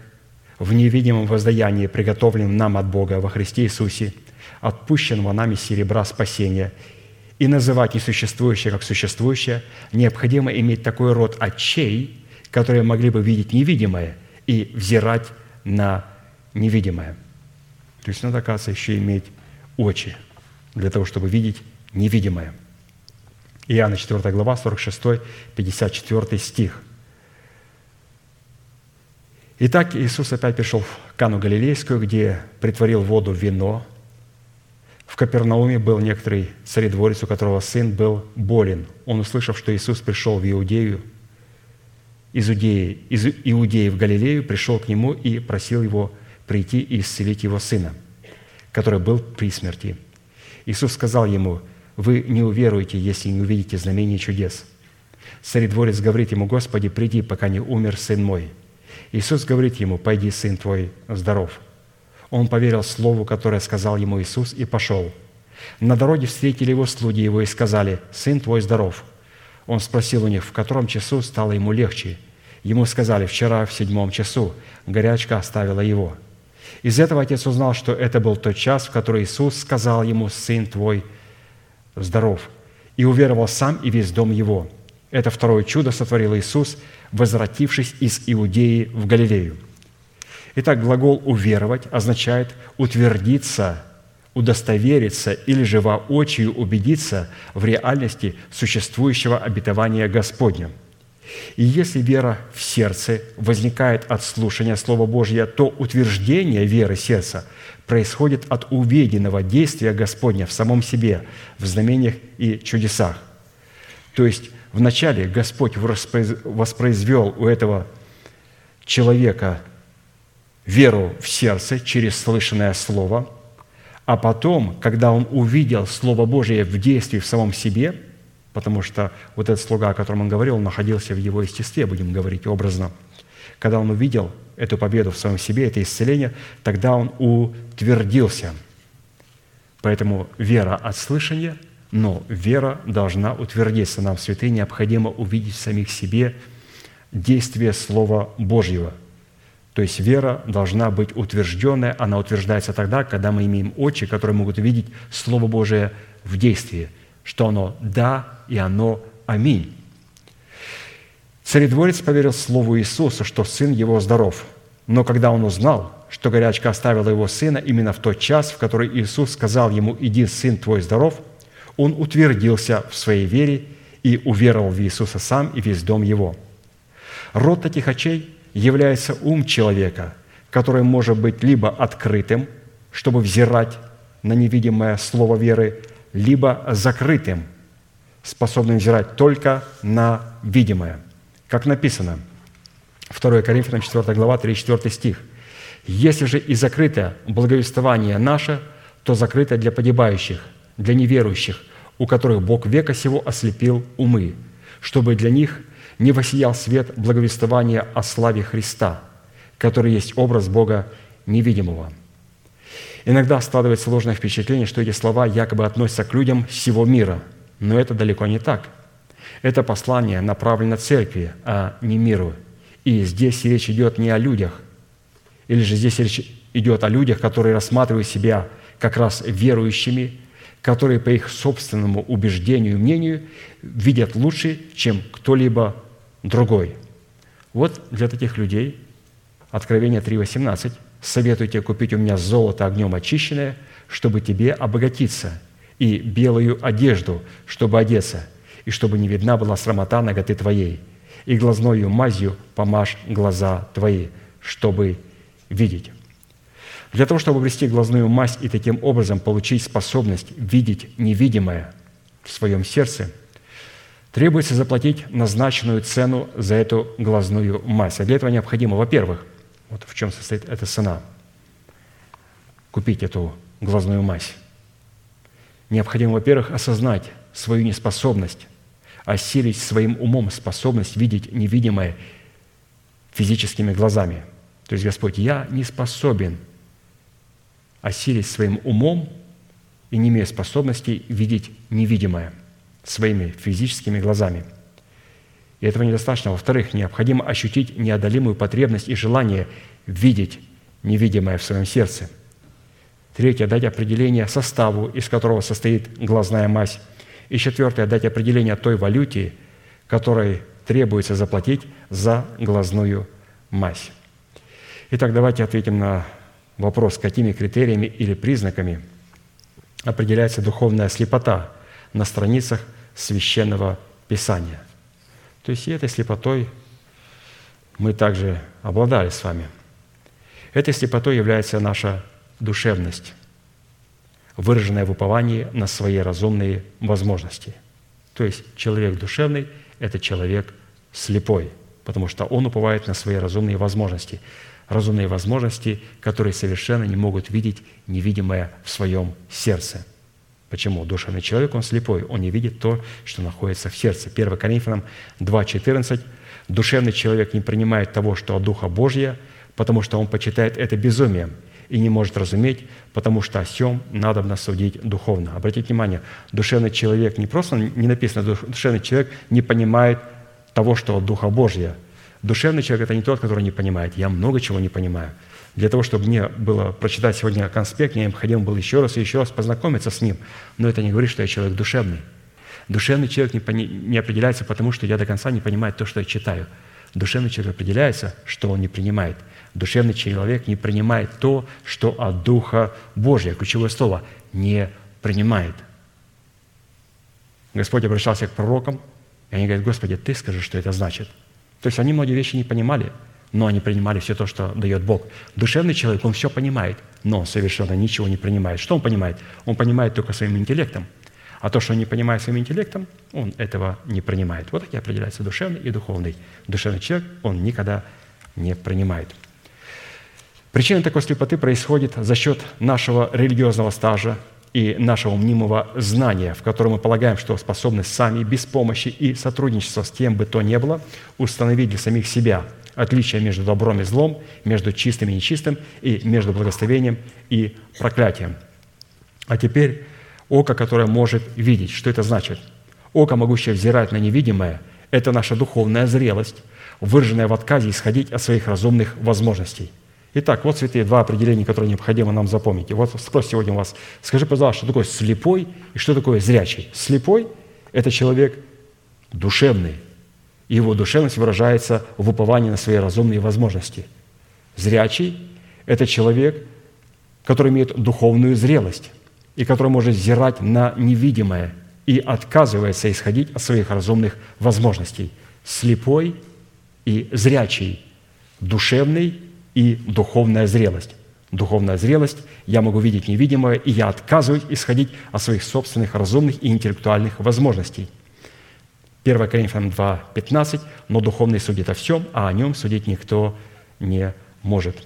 в невидимом воздаянии, приготовленном нам от Бога во Христе Иисусе – отпущенного нами серебра спасения, и называть несуществующее как существующее, необходимо иметь такой род очей, которые могли бы видеть невидимое и взирать на невидимое. То есть надо, оказывается, еще иметь очи для того, чтобы видеть невидимое. Иоанна 4 глава, 46, 54 стих. Итак, Иисус опять пришел в Кану Галилейскую, где притворил воду в вино, в Капернауме был некоторый царедворец, у которого сын был болен. Он, услышав, что Иисус пришел в Иудею, из Иудеи, из Иудеи в Галилею, пришел к нему и просил его прийти и исцелить его сына, который был при смерти. Иисус сказал ему, «Вы не уверуете, если не увидите знамения чудес». Царедворец говорит ему, «Господи, приди, пока не умер сын мой». Иисус говорит ему, «Пойди, сын твой здоров». Он поверил слову, которое сказал ему Иисус, и пошел. На дороге встретили его слуги его и сказали, «Сын твой здоров». Он спросил у них, в котором часу стало ему легче. Ему сказали, «Вчера в седьмом часу горячка оставила его». Из этого отец узнал, что это был тот час, в который Иисус сказал ему, «Сын твой здоров», и уверовал сам и весь дом его. Это второе чудо сотворил Иисус, возвратившись из Иудеи в Галилею – Итак, глагол «уверовать» означает утвердиться, удостовериться или же воочию убедиться в реальности существующего обетования Господня. И если вера в сердце возникает от слушания Слова Божьего, то утверждение веры сердца происходит от увиденного действия Господня в самом себе, в знамениях и чудесах. То есть вначале Господь воспроизвел у этого человека веру в сердце через слышанное слово, а потом, когда он увидел Слово Божие в действии в самом себе, потому что вот этот слуга, о котором он говорил, находился в его естестве, будем говорить образно. Когда он увидел эту победу в своем себе, это исцеление, тогда он утвердился. Поэтому вера от слышания, но вера должна утвердиться. Нам, святые, необходимо увидеть в самих себе действие Слова Божьего – то есть вера должна быть утвержденная, она утверждается тогда, когда мы имеем очи, которые могут видеть Слово Божие в действии, что оно «да» и оно «аминь». Царедворец поверил Слову Иисуса, что сын его здоров. Но когда он узнал, что горячка оставила его сына именно в тот час, в который Иисус сказал ему «Иди, сын твой здоров», он утвердился в своей вере и уверовал в Иисуса сам и весь дом его. Род таких очей является ум человека, который может быть либо открытым, чтобы взирать на невидимое слово веры, либо закрытым, способным взирать только на видимое. Как написано, 2 Коринфянам 4 глава, 3-4 стих. «Если же и закрыто благовествование наше, то закрыто для погибающих, для неверующих, у которых Бог века сего ослепил умы, чтобы для них – не воссиял свет благовествования о славе Христа, который есть образ Бога невидимого. Иногда складывается ложное впечатление, что эти слова якобы относятся к людям всего мира, но это далеко не так. Это послание направлено церкви, а не миру. И здесь речь идет не о людях, или же здесь речь идет о людях, которые рассматривают себя как раз верующими, которые по их собственному убеждению и мнению видят лучше, чем кто-либо другой. Вот для таких людей Откровение 3.18 «Советую тебе купить у меня золото огнем очищенное, чтобы тебе обогатиться, и белую одежду, чтобы одеться, и чтобы не видна была срамота ноготы твоей, и глазною мазью помажь глаза твои, чтобы видеть». Для того, чтобы обрести глазную мазь и таким образом получить способность видеть невидимое в своем сердце – требуется заплатить назначенную цену за эту глазную мазь. А для этого необходимо, во-первых, вот в чем состоит эта цена, купить эту глазную мазь. Необходимо, во-первых, осознать свою неспособность, осилить своим умом способность видеть невидимое физическими глазами. То есть, Господь, я не способен осилить своим умом и не имею способности видеть невидимое – своими физическими глазами. И этого недостаточно. Во-вторых, необходимо ощутить неодолимую потребность и желание видеть невидимое в своем сердце. Третье – дать определение составу, из которого состоит глазная мазь. И четвертое – дать определение той валюте, которой требуется заплатить за глазную мазь. Итак, давайте ответим на вопрос, какими критериями или признаками определяется духовная слепота на страницах священного Писания. То есть и этой слепотой мы также обладали с вами. Этой слепотой является наша душевность, выраженная в уповании на свои разумные возможности. То есть человек душевный – это человек слепой, потому что он уповает на свои разумные возможности. Разумные возможности, которые совершенно не могут видеть невидимое в своем сердце – Почему? Душевный человек, он слепой, он не видит то, что находится в сердце. 1 Коринфянам 2,14. Душевный человек не принимает того, что от Духа Божья, потому что он почитает это безумием и не может разуметь, потому что о сем надо судить духовно. Обратите внимание, душевный человек не просто, не написано, душевный человек не понимает того, что от Духа Божья. Душевный человек – это не тот, который не понимает. Я много чего не понимаю – для того, чтобы мне было прочитать сегодня конспект, мне необходимо было еще раз и еще раз познакомиться с ним. Но это не говорит, что я человек душевный. Душевный человек не, не определяется потому, что я до конца не понимаю то, что я читаю. Душевный человек определяется, что он не принимает. Душевный человек не принимает то, что от Духа Божьего, ключевое слово, не принимает. Господь обращался к пророкам, и они говорят, Господи, Ты скажи, что это значит. То есть они многие вещи не понимали – но они принимали все то, что дает Бог. Душевный человек, он все понимает, но совершенно ничего не принимает. Что он понимает? Он понимает только своим интеллектом. А то, что он не понимает своим интеллектом, он этого не принимает. Вот такие определяются душевный и духовный. Душевный человек, он никогда не принимает. Причина такой слепоты происходит за счет нашего религиозного стажа и нашего мнимого знания, в котором мы полагаем, что способны сами, без помощи и сотрудничества с кем бы то ни было, установить для самих себя отличие между добром и злом, между чистым и нечистым, и между благословением и проклятием. А теперь око, которое может видеть. Что это значит? Око, могущее взирать на невидимое, это наша духовная зрелость, выраженная в отказе исходить от своих разумных возможностей – Итак, вот святые два определения, которые необходимо нам запомнить. И вот спрос сегодня у вас, скажи, пожалуйста, что такое слепой и что такое зрячий? Слепой – это человек душевный, его душевность выражается в уповании на свои разумные возможности. Зрячий – это человек, который имеет духовную зрелость и который может взирать на невидимое и отказывается исходить от своих разумных возможностей. Слепой и зрячий, душевный и духовная зрелость. Духовная зрелость – я могу видеть невидимое, и я отказываюсь исходить от своих собственных разумных и интеллектуальных возможностей. 1 Коринфянам 2, 15. «Но духовный судит о всем, а о нем судить никто не может».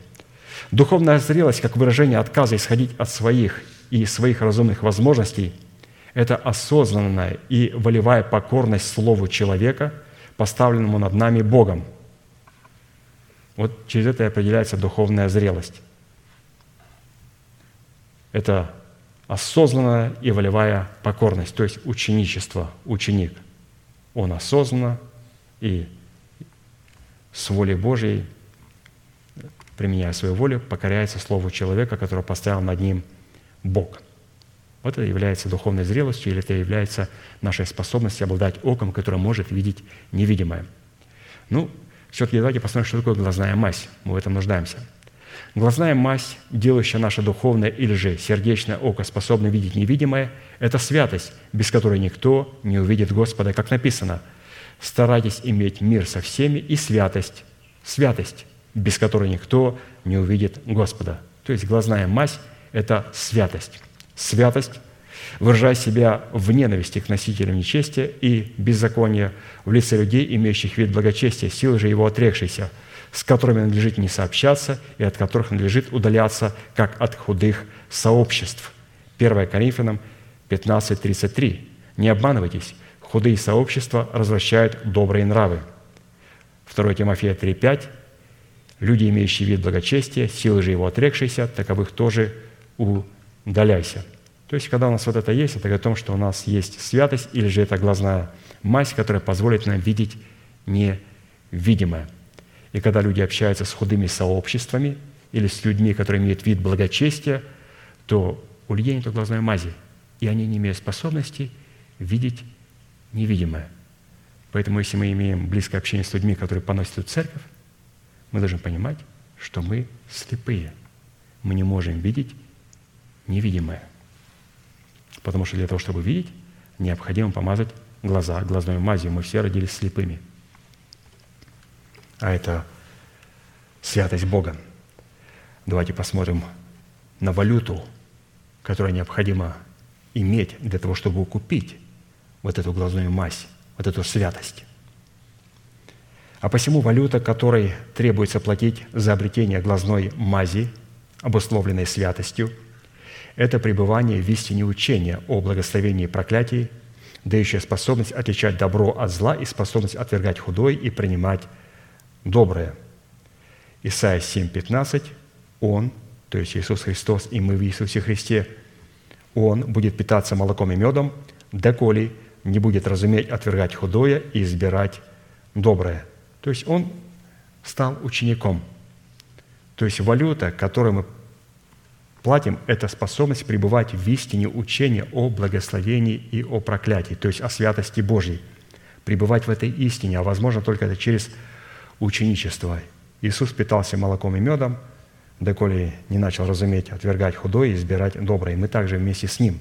Духовная зрелость, как выражение отказа исходить от своих и своих разумных возможностей, это осознанная и волевая покорность Слову человека, поставленному над нами Богом – вот через это и определяется духовная зрелость. Это осознанная и волевая покорность, то есть ученичество, ученик. Он осознанно и с волей Божьей, применяя свою волю, покоряется Слову человека, который поставил над ним Бог. Вот это является духовной зрелостью, или это является нашей способностью обладать оком, которое может видеть невидимое. Ну, все-таки давайте посмотрим, что такое глазная мазь. Мы в этом нуждаемся. Глазная мазь, делающая наше духовное или же сердечное око способно видеть невидимое, это святость, без которой никто не увидит Господа, как написано. Старайтесь иметь мир со всеми и святость, святость, без которой никто не увидит Господа. То есть глазная мазь – это святость. Святость выражая себя в ненависти к носителям нечестия и беззакония в лице людей, имеющих вид благочестия, силы же его отрекшейся, с которыми надлежит не сообщаться и от которых надлежит удаляться, как от худых сообществ. 1 Коринфянам 15.33. «Не обманывайтесь, худые сообщества развращают добрые нравы». 2 Тимофея 3.5. «Люди, имеющие вид благочестия, силы же его отрекшиеся, таковых тоже удаляйся». То есть, когда у нас вот это есть, это о том, что у нас есть святость, или же это глазная мазь, которая позволит нам видеть невидимое. И когда люди общаются с худыми сообществами или с людьми, которые имеют вид благочестия, то у людей нет глазной мази, и они не имеют способности видеть невидимое. Поэтому, если мы имеем близкое общение с людьми, которые поносят в церковь, мы должны понимать, что мы слепые. Мы не можем видеть невидимое. Потому что для того, чтобы видеть, необходимо помазать глаза глазной мазью. Мы все родились слепыми. А это святость Бога. Давайте посмотрим на валюту, которую необходимо иметь для того, чтобы купить вот эту глазную мазь, вот эту святость. А посему валюта, которой требуется платить за обретение глазной мази, обусловленной святостью – это пребывание в истине учения о благословении и проклятии, дающая способность отличать добро от зла и способность отвергать худое и принимать доброе. Исайя 7:15 Он, то есть Иисус Христос, и мы в Иисусе Христе, Он будет питаться молоком и медом, доколе не будет разуметь отвергать худое и избирать доброе. То есть Он стал учеником. То есть валюта, которую мы платим, это способность пребывать в истине учения о благословении и о проклятии, то есть о святости Божьей. Пребывать в этой истине, а возможно только это через ученичество. Иисус питался молоком и медом, доколе не начал разуметь, отвергать худое и избирать доброе. Мы также вместе с Ним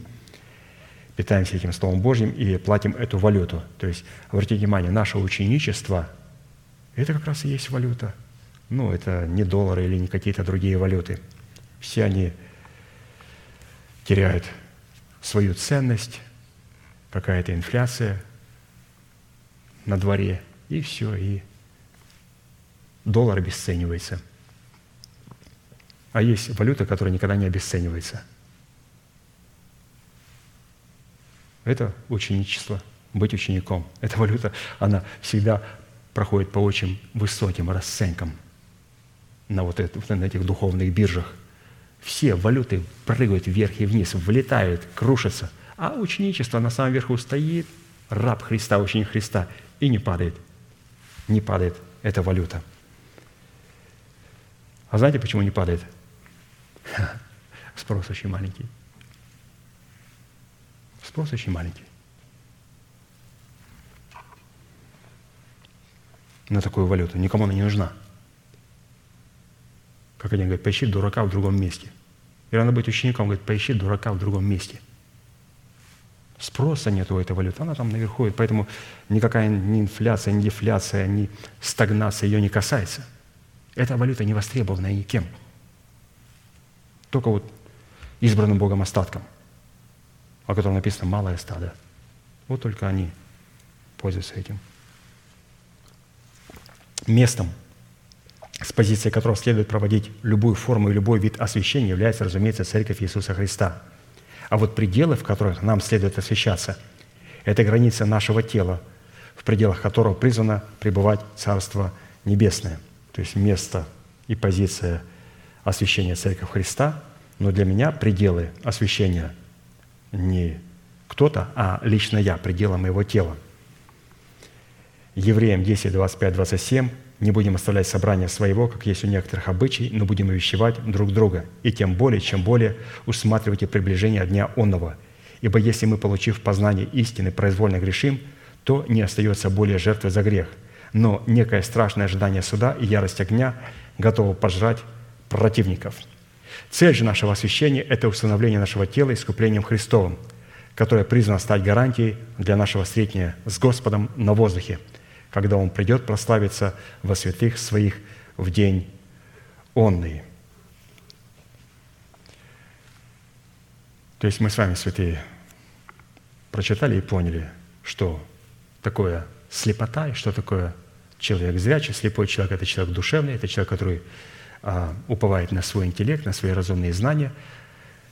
питаемся этим Словом Божьим и платим эту валюту. То есть, обратите внимание, наше ученичество – это как раз и есть валюта. Ну, это не доллары или не какие-то другие валюты. Все они теряют свою ценность, какая-то инфляция на дворе, и все, и доллар обесценивается. А есть валюта, которая никогда не обесценивается. Это ученичество, быть учеником. Эта валюта, она всегда проходит по очень высоким расценкам на вот, это, на этих духовных биржах. Все валюты прыгают вверх и вниз, влетают, крушатся. А ученичество на самом верху стоит, раб Христа, ученик Христа, и не падает. Не падает эта валюта. А знаете, почему не падает? Спрос очень маленький. Спрос очень маленький. На такую валюту. Никому она не нужна. Как один говорит, поищи дурака в другом месте. И надо быть учеником, говорит, поищи дурака в другом месте. Спроса нет у этой валюты, она там наверху, поэтому никакая ни инфляция, ни дефляция, ни стагнация ее не касается. Эта валюта не востребована никем. Только вот избранным Богом остатком, о котором написано «малое стадо». Вот только они пользуются этим. Местом, с позиции которого следует проводить любую форму и любой вид освящения, является, разумеется, Церковь Иисуса Христа. А вот пределы, в которых нам следует освящаться, это граница нашего тела, в пределах которого призвано пребывать Царство Небесное. То есть место и позиция освящения Церковь Христа – но для меня пределы освящения не кто-то, а лично я, пределы моего тела. Евреям 10, 25, 27 «Не будем оставлять собрания своего, как есть у некоторых обычай, но будем увещевать друг друга, и тем более, чем более усматривайте приближение дня онного. Ибо если мы, получив познание истины, произвольно грешим, то не остается более жертвы за грех, но некое страшное ожидание суда и ярость огня готово пожрать противников». Цель же нашего освящения – это установление нашего тела искуплением Христовым, которое призвано стать гарантией для нашего встретения с Господом на воздухе, когда Он придет прославиться во святых Своих в день онный. То есть мы с вами, святые, прочитали и поняли, что такое слепота и что такое человек зрячий. Слепой человек – это человек душевный, это человек, который а, уповает на свой интеллект, на свои разумные знания.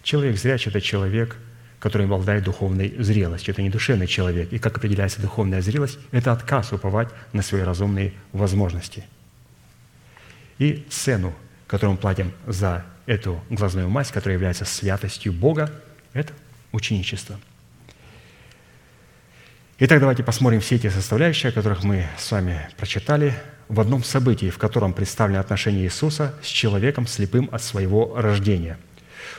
Человек зрячий – это человек, который обладает духовной зрелостью. Это не душевный человек. И как определяется духовная зрелость? Это отказ уповать на свои разумные возможности. И цену, которую мы платим за эту глазную мазь, которая является святостью Бога, это ученичество. Итак, давайте посмотрим все эти составляющие, о которых мы с вами прочитали – в одном событии, в котором представлено отношение Иисуса с человеком слепым от своего рождения.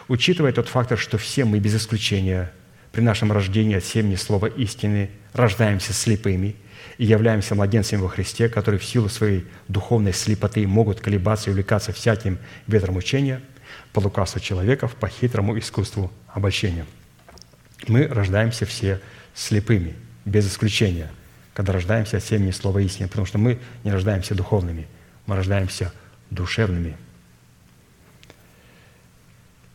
Учитывая тот фактор, что все мы без исключения при нашем рождении от семени слова истины рождаемся слепыми и являемся младенцами во Христе, которые в силу своей духовной слепоты могут колебаться и увлекаться всяким ветром учения, по лукавству человеков, по хитрому искусству обольщения. Мы рождаемся все слепыми, без исключения – когда рождаемся от семени слова истины, потому что мы не рождаемся духовными, мы рождаемся душевными.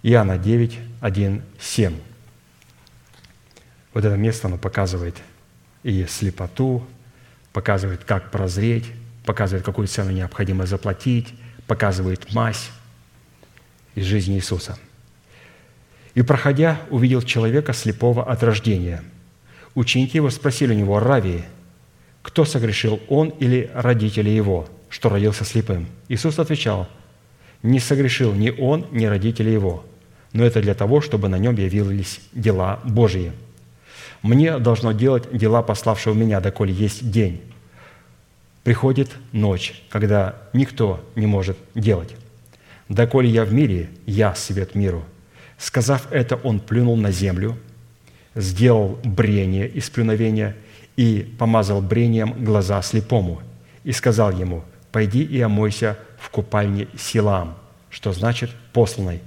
Иоанна 9, 1, 7. Вот это место, оно показывает и слепоту, показывает, как прозреть, показывает, какую цену необходимо заплатить, показывает мазь из жизни Иисуса. «И, проходя, увидел человека слепого от рождения. Ученики его спросили у него, «Рави, кто согрешил, он или родители его, что родился слепым? Иисус отвечал, не согрешил ни он, ни родители его, но это для того, чтобы на нем явились дела Божьи. Мне должно делать дела пославшего меня, доколе есть день. Приходит ночь, когда никто не может делать. Доколе я в мире, я свет миру. Сказав это, он плюнул на землю, сделал брение из плюновения – и помазал брением глаза слепому, и сказал ему, «Пойди и омойся в купальне Силам», что значит «посланный».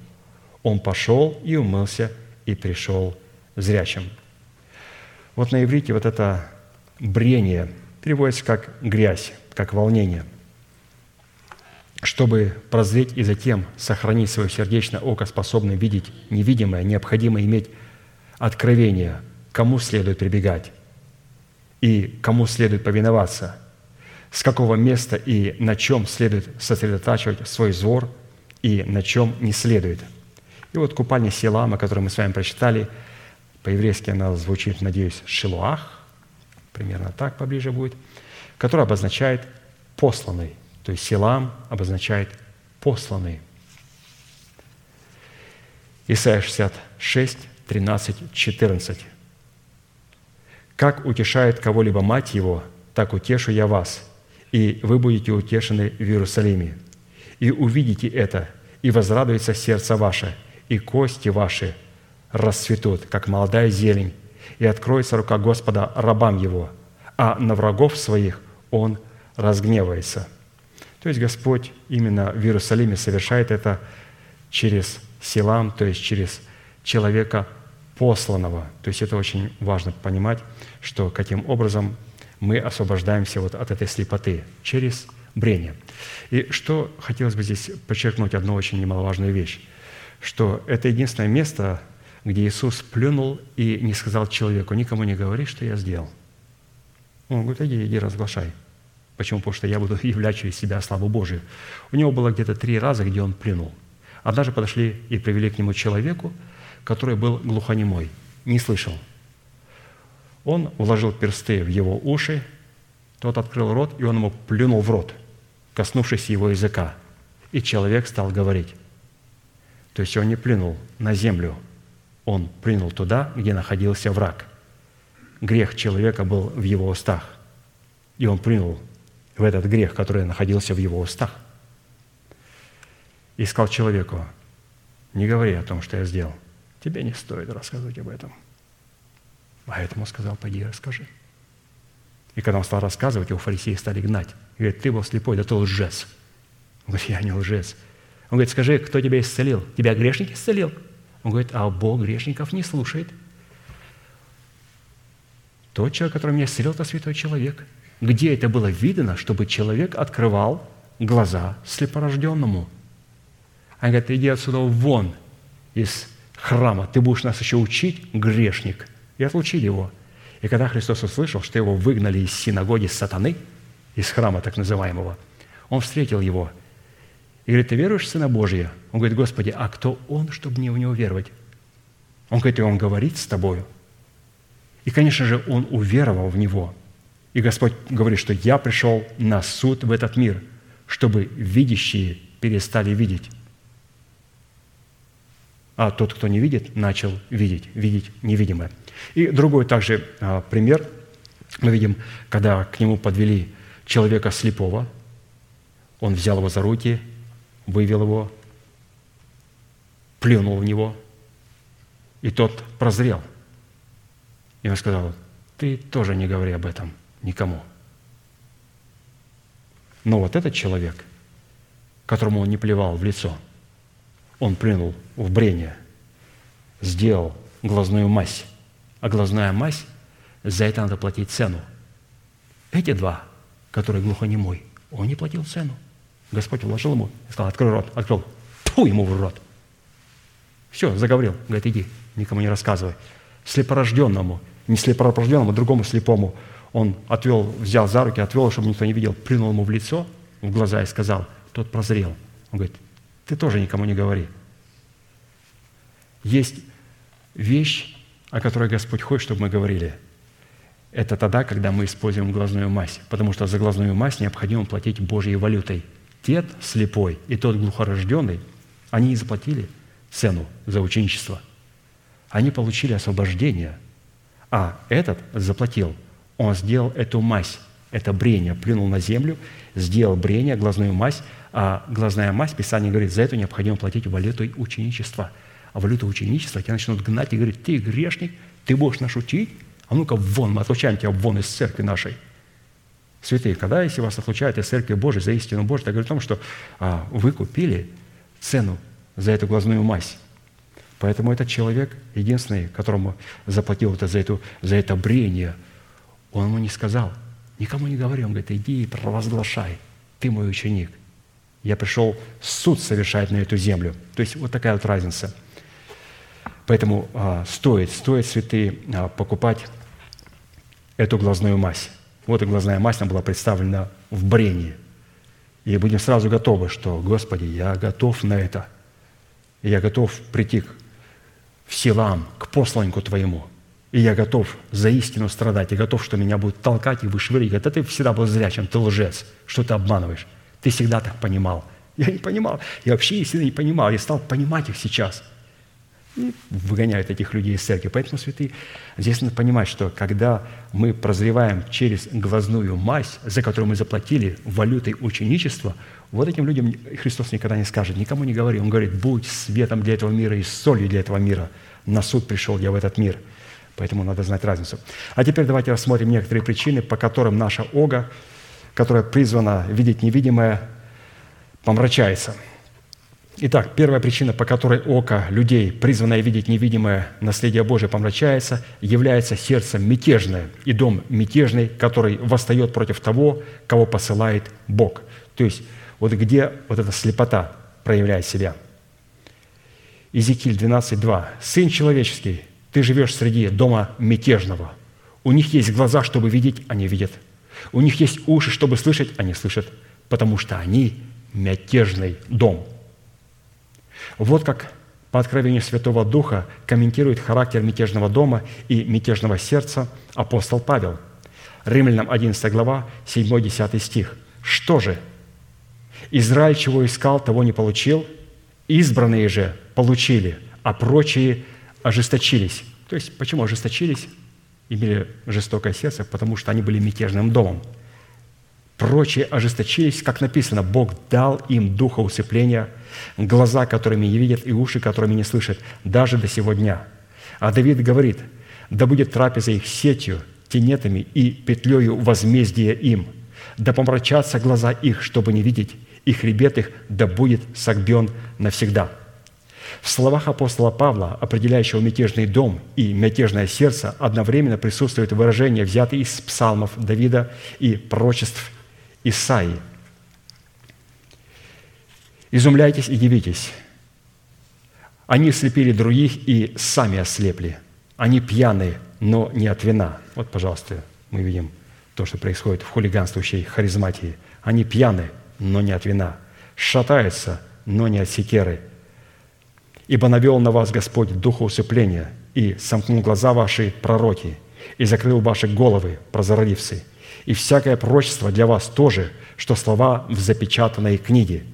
Он пошел и умылся, и пришел зрячим. Вот на иврите вот это брение переводится как грязь, как волнение. Чтобы прозреть и затем сохранить свое сердечное око, способное видеть невидимое, необходимо иметь откровение, кому следует прибегать и кому следует повиноваться, с какого места и на чем следует сосредотачивать свой взор и на чем не следует. И вот купальня Силама, которую мы с вами прочитали, По-еврейски она звучит, надеюсь, «шилуах», примерно так поближе будет, который обозначает «посланный». То есть «селам» обозначает «посланный». Исайя 66, 13, 14. «Как утешает кого-либо мать его, так утешу я вас, и вы будете утешены в Иерусалиме. И увидите это, и возрадуется сердце ваше, и кости ваши расцветут, как молодая зелень, и откроется рука Господа рабам Его, а на врагов своих Он разгневается». То есть Господь именно в Иерусалиме совершает это через силам, то есть через человека посланного. То есть это очень важно понимать, что каким образом мы освобождаемся вот от этой слепоты через брение. И что хотелось бы здесь подчеркнуть одну очень немаловажную вещь, что это единственное место, где Иисус плюнул и не сказал человеку, никому не говори, что я сделал. Он говорит, иди, иди, разглашай. Почему? Потому что я буду являть через себя славу Божию. У него было где-то три раза, где он плюнул. Однажды подошли и привели к нему человеку, который был глухонемой, не слышал. Он вложил персты в его уши, тот открыл рот, и он ему плюнул в рот, коснувшись его языка. И человек стал говорить. То есть он не плюнул на землю, он плюнул туда, где находился враг. Грех человека был в его устах. И он плюнул в этот грех, который находился в его устах. И сказал человеку, не говори о том, что я сделал. Тебе не стоит рассказывать об этом. А этому сказал, пойди расскажи. И когда он стал рассказывать, его фарисеи стали гнать. И говорит, ты был слепой, да ты лжец. Он говорит, я не лжец. Он говорит, скажи, кто тебя исцелил? Тебя грешник исцелил? Он говорит, а Бог грешников не слушает. Тот человек, который меня исцелил, это святой человек. Где это было видно, чтобы человек открывал глаза слепорожденному? Они говорят, иди отсюда вон из храма, ты будешь нас еще учить, грешник. И отлучили его. И когда Христос услышал, что его выгнали из синагоги сатаны, из храма так называемого, он встретил его и говорит, ты веруешь в Сына Божия? Он говорит, Господи, а кто он, чтобы мне в него веровать? Он говорит, и он говорит с тобою. И, конечно же, он уверовал в него. И Господь говорит, что я пришел на суд в этот мир, чтобы видящие перестали видеть, а тот, кто не видит, начал видеть, видеть невидимое. И другой также а, пример. Мы видим, когда к нему подвели человека слепого, он взял его за руки, вывел его, плюнул в него, и тот прозрел. И он сказал, ты тоже не говори об этом никому. Но вот этот человек, которому он не плевал в лицо, он плюнул в брение, сделал глазную мазь, а глазная мазь, за это надо платить цену. Эти два, которые глухонемой, он не платил цену. Господь вложил ему и сказал, открой рот, открыл, тьфу ему в рот. Все, заговорил. Говорит, иди, никому не рассказывай. Слепорожденному, не слепорожденному, а другому слепому, он отвел, взял за руки, отвел, чтобы никто не видел, плюнул ему в лицо, в глаза и сказал, тот прозрел. Он говорит, ты тоже никому не говори. Есть вещь, о которой Господь хочет, чтобы мы говорили. Это тогда, когда мы используем глазную мазь, потому что за глазную мазь необходимо платить Божьей валютой. Тет слепой и тот глухорожденный, они и заплатили цену за ученичество. Они получили освобождение, а этот заплатил. Он сделал эту мазь, это брение, плюнул на землю, сделал брение, глазную мазь, а глазная мазь, Писание говорит, за это необходимо платить валютой ученичества. А валюта ученичества тебя начнут гнать и говорить, ты грешник, ты будешь нас учить? А ну-ка вон, мы отлучаем тебя вон из церкви нашей. Святые, когда, если вас отлучают из церкви Божией за истину Божию, это говорит о том, что а, вы купили цену за эту глазную мазь. Поэтому этот человек, единственный, которому заплатил это за, эту, за это брение, он ему не сказал, никому не говори, он говорит, иди и провозглашай, ты мой ученик – я пришел суд совершать на эту землю. То есть вот такая вот разница. Поэтому а, стоит, стоит, святые, а, покупать эту глазную мазь. Вот и глазная мазь нам была представлена в брении. И будем сразу готовы, что, Господи, я готов на это. Я готов прийти к, в силам, к посланнику Твоему, и я готов за истину страдать, и готов, что меня будут толкать и вышвыривать. Да ты всегда был зрячим, ты лжец, что ты обманываешь. Ты всегда так понимал. Я не понимал. Я вообще истины не понимал. Я стал понимать их сейчас. И выгоняют этих людей из церкви. Поэтому, святые, здесь надо понимать, что когда мы прозреваем через глазную мазь, за которую мы заплатили валютой ученичества, вот этим людям Христос никогда не скажет, никому не говори. Он говорит, будь светом для этого мира и солью для этого мира. На суд пришел я в этот мир – Поэтому надо знать разницу. А теперь давайте рассмотрим некоторые причины, по которым наша ога, которая призвана видеть невидимое, помрачается. Итак, первая причина, по которой око людей, призванное видеть невидимое наследие Божие, помрачается, является сердцем мятежное и дом мятежный, который восстает против того, кого посылает Бог. То есть вот где вот эта слепота проявляет себя. Иезекииль 12.2. «Сын человеческий, ты живешь среди дома мятежного. У них есть глаза, чтобы видеть, они видят. У них есть уши, чтобы слышать, они слышат, потому что они мятежный дом. Вот как по откровению Святого Духа комментирует характер мятежного дома и мятежного сердца апостол Павел. Римлянам 11 глава, 7-10 стих. «Что же? Израиль чего искал, того не получил, избранные же получили, а прочие ожесточились. То есть, почему ожесточились? Имели жестокое сердце, потому что они были мятежным домом. Прочие ожесточились, как написано, Бог дал им духа усыпления, глаза, которыми не видят, и уши, которыми не слышат, даже до сего дня. А Давид говорит, да будет трапеза их сетью, тенетами и петлею возмездия им, да помрачатся глаза их, чтобы не видеть, и хребет их да будет согбен навсегда». В словах апостола Павла, определяющего мятежный дом и мятежное сердце, одновременно присутствует выражение, взятое из псалмов Давида и пророчеств Исаии. «Изумляйтесь и дивитесь. Они слепили других и сами ослепли. Они пьяны, но не от вина». Вот, пожалуйста, мы видим то, что происходит в хулиганствующей харизматии. Они пьяны, но не от вина. Шатаются, но не от секеры – Ибо навел на вас Господь духа усыпления, и сомкнул глаза ваши пророки, и закрыл ваши головы прозорливцы, и всякое пророчество для вас тоже, что слова в запечатанной книге,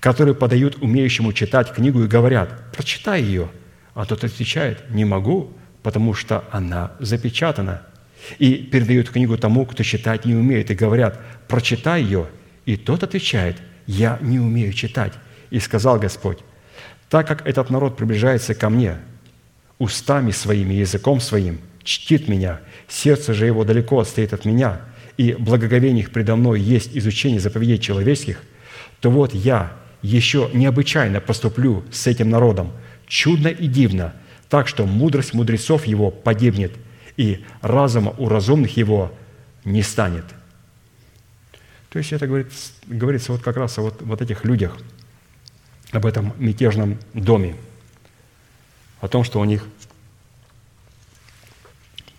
которые подают умеющему читать книгу и говорят, прочитай ее, а тот отвечает, не могу, потому что она запечатана. И передают книгу тому, кто читать не умеет, и говорят, прочитай ее, и тот отвечает, я не умею читать. И сказал Господь, так как этот народ приближается ко мне устами своими, языком своим, чтит меня, сердце же его далеко отстоит от меня, и благоговение их предо мной есть изучение заповедей человеческих, то вот я еще необычайно поступлю с этим народом, чудно и дивно, так что мудрость мудрецов его погибнет, и разума у разумных его не станет». То есть это говорится, говорится вот как раз о вот, вот этих людях – об этом мятежном доме, о том, что у них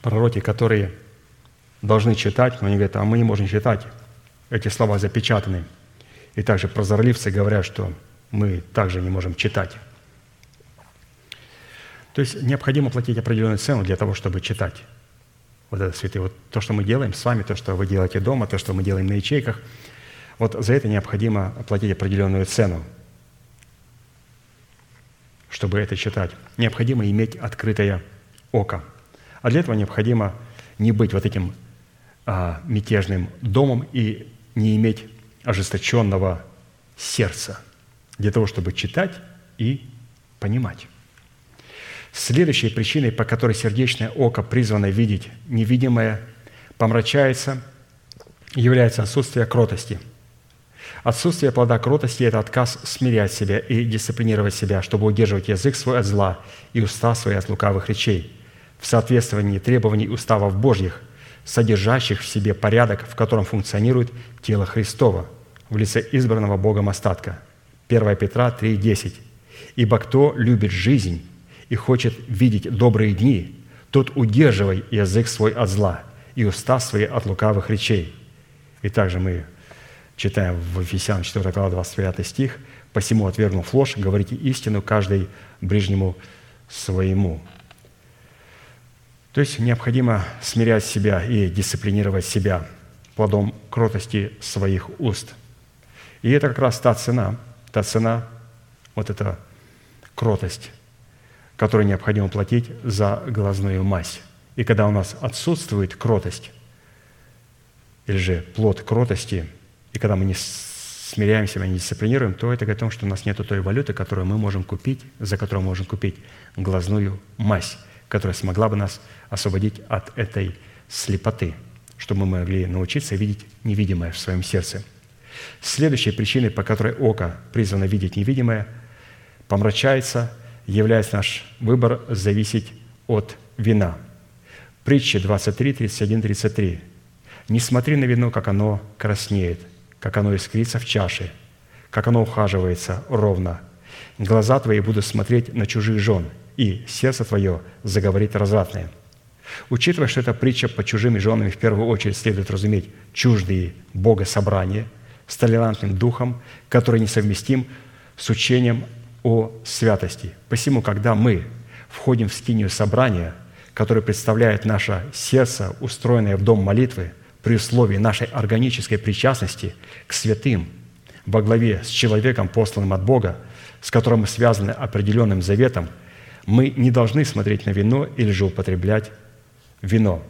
пророки, которые должны читать, но они говорят, а мы не можем читать, эти слова запечатаны. И также прозорливцы говорят, что мы также не можем читать. То есть необходимо платить определенную цену для того, чтобы читать. Вот это святые. Вот то, что мы делаем с вами, то, что вы делаете дома, то, что мы делаем на ячейках, вот за это необходимо оплатить определенную цену чтобы это читать. Необходимо иметь открытое око. А для этого необходимо не быть вот этим а, мятежным домом и не иметь ожесточенного сердца для того, чтобы читать и понимать. Следующей причиной, по которой сердечное око призвано видеть невидимое, помрачается, является отсутствие кротости – Отсутствие плода кротости – это отказ смирять себя и дисциплинировать себя, чтобы удерживать язык свой от зла и уста свои от лукавых речей, в соответствовании требований уставов Божьих, содержащих в себе порядок, в котором функционирует тело Христова в лице избранного Богом остатка. 1 Петра 3,10. «Ибо кто любит жизнь и хочет видеть добрые дни, тот удерживай язык свой от зла и уста свои от лукавых речей». И также мы Читаем в Ефесян 4 глава 25 стих. «Посему, отвергнув ложь, говорите истину каждый ближнему своему». То есть необходимо смирять себя и дисциплинировать себя плодом кротости своих уст. И это как раз та цена, та цена, вот эта кротость, которую необходимо платить за глазную мазь. И когда у нас отсутствует кротость, или же плод кротости, и когда мы не смиряемся, мы не дисциплинируем, то это говорит о том, что у нас нет той валюты, которую мы можем купить, за которую мы можем купить глазную мазь, которая смогла бы нас освободить от этой слепоты, чтобы мы могли научиться видеть невидимое в своем сердце. Следующей причиной, по которой око призвано видеть невидимое, помрачается, является наш выбор зависеть от вина. Притча 23, 31, 33. «Не смотри на вино, как оно краснеет, как оно искрится в чаше, как оно ухаживается ровно. Глаза твои будут смотреть на чужих жен – и сердце твое заговорит развратное». Учитывая, что эта притча по чужими женами в первую очередь следует разуметь чуждые Бога собрания с толерантным духом, который несовместим с учением о святости. Посему, когда мы входим в скинию собрания, которое представляет наше сердце, устроенное в дом молитвы, при условии нашей органической причастности к святым, во главе с человеком, посланным от Бога, с которым мы связаны определенным заветом – мы не должны смотреть на вино или же употреблять вино.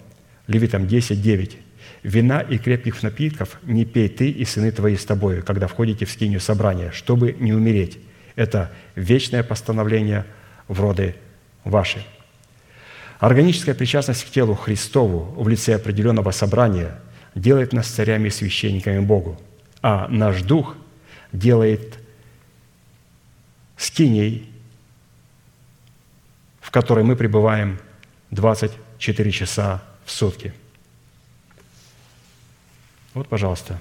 Левитам 10, 9. «Вина и крепких напитков не пей ты и сыны твои с тобою, когда входите в скинию собрания, чтобы не умереть. Это вечное постановление в роды ваши». Органическая причастность к телу Христову в лице определенного собрания делает нас царями и священниками Богу, а наш дух делает скиней которой мы пребываем 24 часа в сутки. Вот, пожалуйста,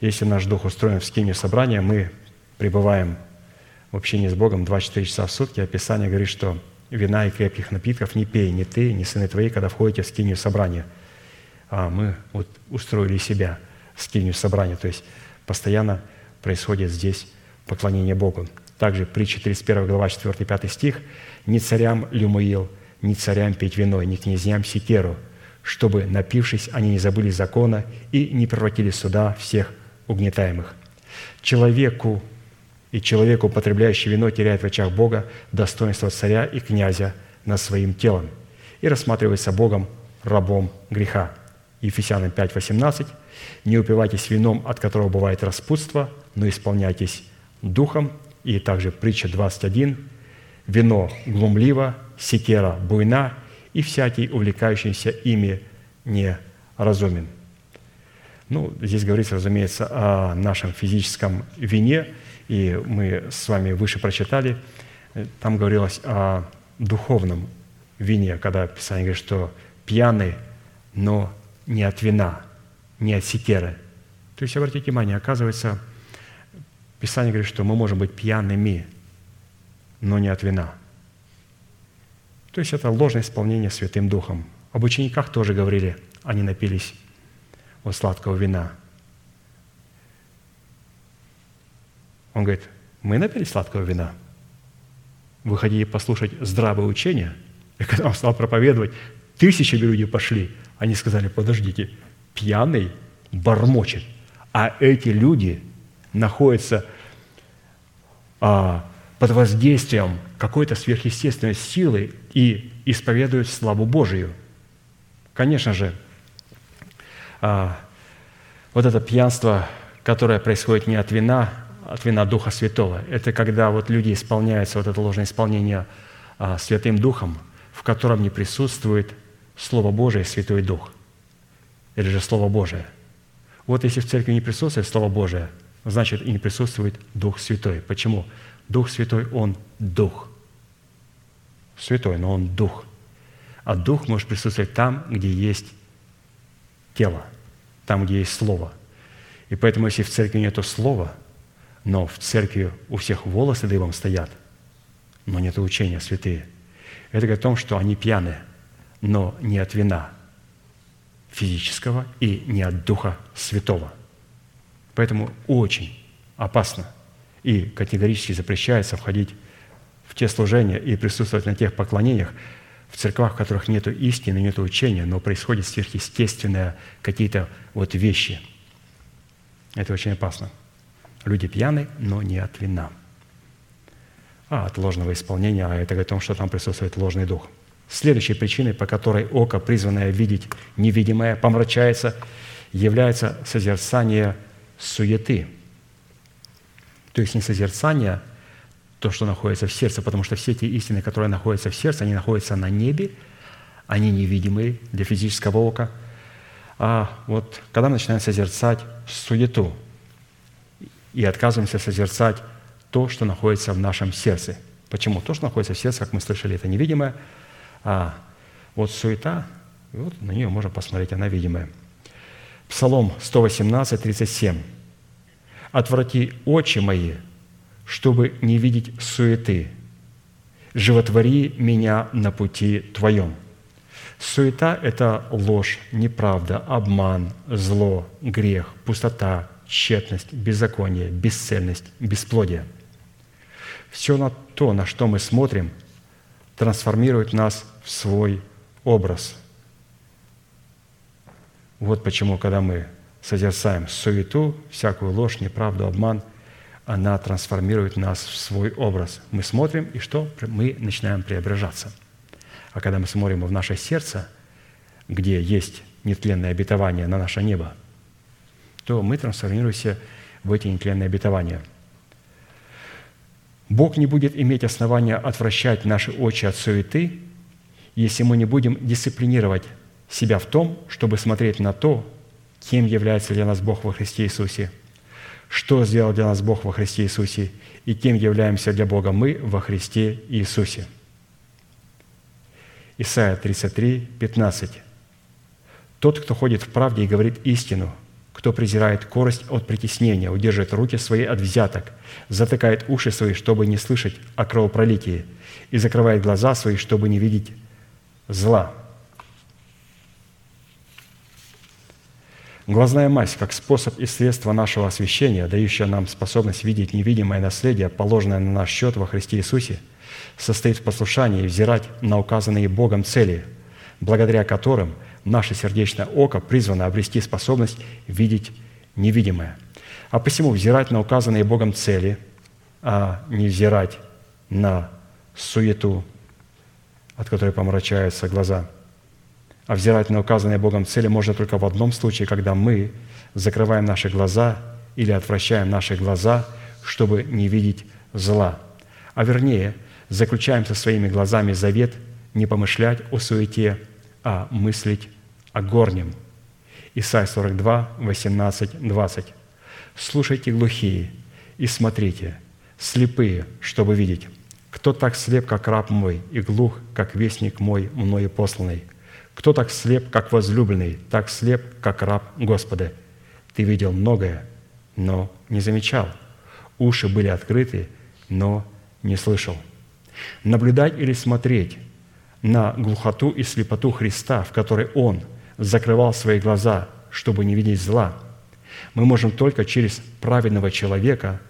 если наш дух устроен в скине собрания, мы пребываем в общении с Богом 24 часа в сутки. Описание говорит, что вина и крепких напитков не пей ни ты, ни сыны твои, когда входите в скинию собрания. А мы вот устроили себя в скинию собрания, то есть постоянно происходит здесь поклонение Богу. Также притча 31 глава 4-5 стих «Ни царям Люмуил, ни царям пить вино, ни князьям Секеру, чтобы, напившись, они не забыли закона и не превратили суда всех угнетаемых». Человеку и человеку, употребляющий вино, теряет в очах Бога достоинство царя и князя над своим телом и рассматривается Богом рабом греха. Ефесянам 5, 18. «Не упивайтесь вином, от которого бывает распутство, но исполняйтесь духом, и также притча 21, «Вино глумливо, секера буйна, и всякий, увлекающийся ими, не разумен». Ну, здесь говорится, разумеется, о нашем физическом вине, и мы с вами выше прочитали, там говорилось о духовном вине, когда Писание говорит, что пьяный, но не от вина, не от секеры. То есть, обратите внимание, оказывается, Писание говорит, что мы можем быть пьяными, но не от вина. То есть это ложное исполнение Святым Духом. Об учениках тоже говорили, они напились от сладкого вина. Он говорит, мы напились сладкого вина. Вы хотите послушать здравое учение? И когда он стал проповедовать, тысячи людей пошли. Они сказали, подождите, пьяный бормочет, а эти люди находится а, под воздействием какой-то сверхъестественной силы и исповедует славу Божию. Конечно же, а, вот это пьянство, которое происходит не от вина, от вина Духа Святого, это когда вот люди исполняются, вот это ложное исполнение а, Святым Духом, в котором не присутствует Слово Божие, Святой Дух, или же Слово Божие. Вот если в церкви не присутствует Слово Божие – значит и не присутствует Дух Святой. Почему? Дух Святой, Он Дух. Святой, но Он Дух. А Дух может присутствовать там, где есть тело, там, где есть Слово. И поэтому, если в церкви нет Слова, но в церкви у всех волосы дыбом стоят, но нет учения святые, это говорит о том, что они пьяны, но не от вина физического и не от Духа Святого. Поэтому очень опасно и категорически запрещается входить в те служения и присутствовать на тех поклонениях, в церквах, в которых нет истины, нет учения, но происходят сверхъестественные какие-то вот вещи. Это очень опасно. Люди пьяны, но не от вина, а от ложного исполнения, а это говорит о том, что там присутствует ложный дух. Следующей причиной, по которой око, призванное видеть невидимое, помрачается, является созерцание суеты. То есть не созерцание – то, что находится в сердце, потому что все те истины, которые находятся в сердце, они находятся на небе, они невидимые для физического ока. А вот когда мы начинаем созерцать суету и отказываемся созерцать то, что находится в нашем сердце. Почему? То, что находится в сердце, как мы слышали, это невидимое, а вот суета, вот на нее можно посмотреть, она видимая. Псалом 118, 37. «Отврати очи мои чтобы не видеть суеты. Животвори меня на пути Твоем». Суета – это ложь, неправда, обман, зло, грех, пустота, тщетность, беззаконие, бесцельность, бесплодие. Все на то, на что мы смотрим, трансформирует нас в свой образ. Вот почему, когда мы созерцаем суету, всякую ложь, неправду, обман – она трансформирует нас в свой образ. Мы смотрим, и что? Мы начинаем преображаться. А когда мы смотрим в наше сердце, где есть нетленное обетование на наше небо, то мы трансформируемся в эти нетленные обетования. Бог не будет иметь основания отвращать наши очи от суеты, если мы не будем дисциплинировать себя в том, чтобы смотреть на то, кем является для нас Бог во Христе Иисусе – что сделал для нас Бог во Христе Иисусе и кем являемся для Бога мы во Христе Иисусе. Исайя 33, 15. «Тот, кто ходит в правде и говорит истину, кто презирает корость от притеснения, удерживает руки свои от взяток, затыкает уши свои, чтобы не слышать о кровопролитии, и закрывает глаза свои, чтобы не видеть зла». Глазная мазь, как способ и средство нашего освящения, дающая нам способность видеть невидимое наследие, положенное на наш счет во Христе Иисусе, состоит в послушании взирать на указанные Богом цели, благодаря которым наше сердечное око призвано обрести способность видеть невидимое. А посему взирать на указанные Богом цели, а не взирать на суету, от которой помрачаются глаза – а взирать на указанные Богом цели можно только в одном случае, когда мы закрываем наши глаза или отвращаем наши глаза, чтобы не видеть зла. А вернее, заключаем со своими глазами завет не помышлять о суете, а мыслить о горнем. Исайя 42, 18, 20. «Слушайте глухие и смотрите, слепые, чтобы видеть. Кто так слеп, как раб мой, и глух, как вестник мой, мною посланный?» Кто так слеп, как возлюбленный, так слеп, как раб Господа? Ты видел многое, но не замечал. Уши были открыты, но не слышал. Наблюдать или смотреть на глухоту и слепоту Христа, в которой Он закрывал свои глаза, чтобы не видеть зла, мы можем только через праведного человека,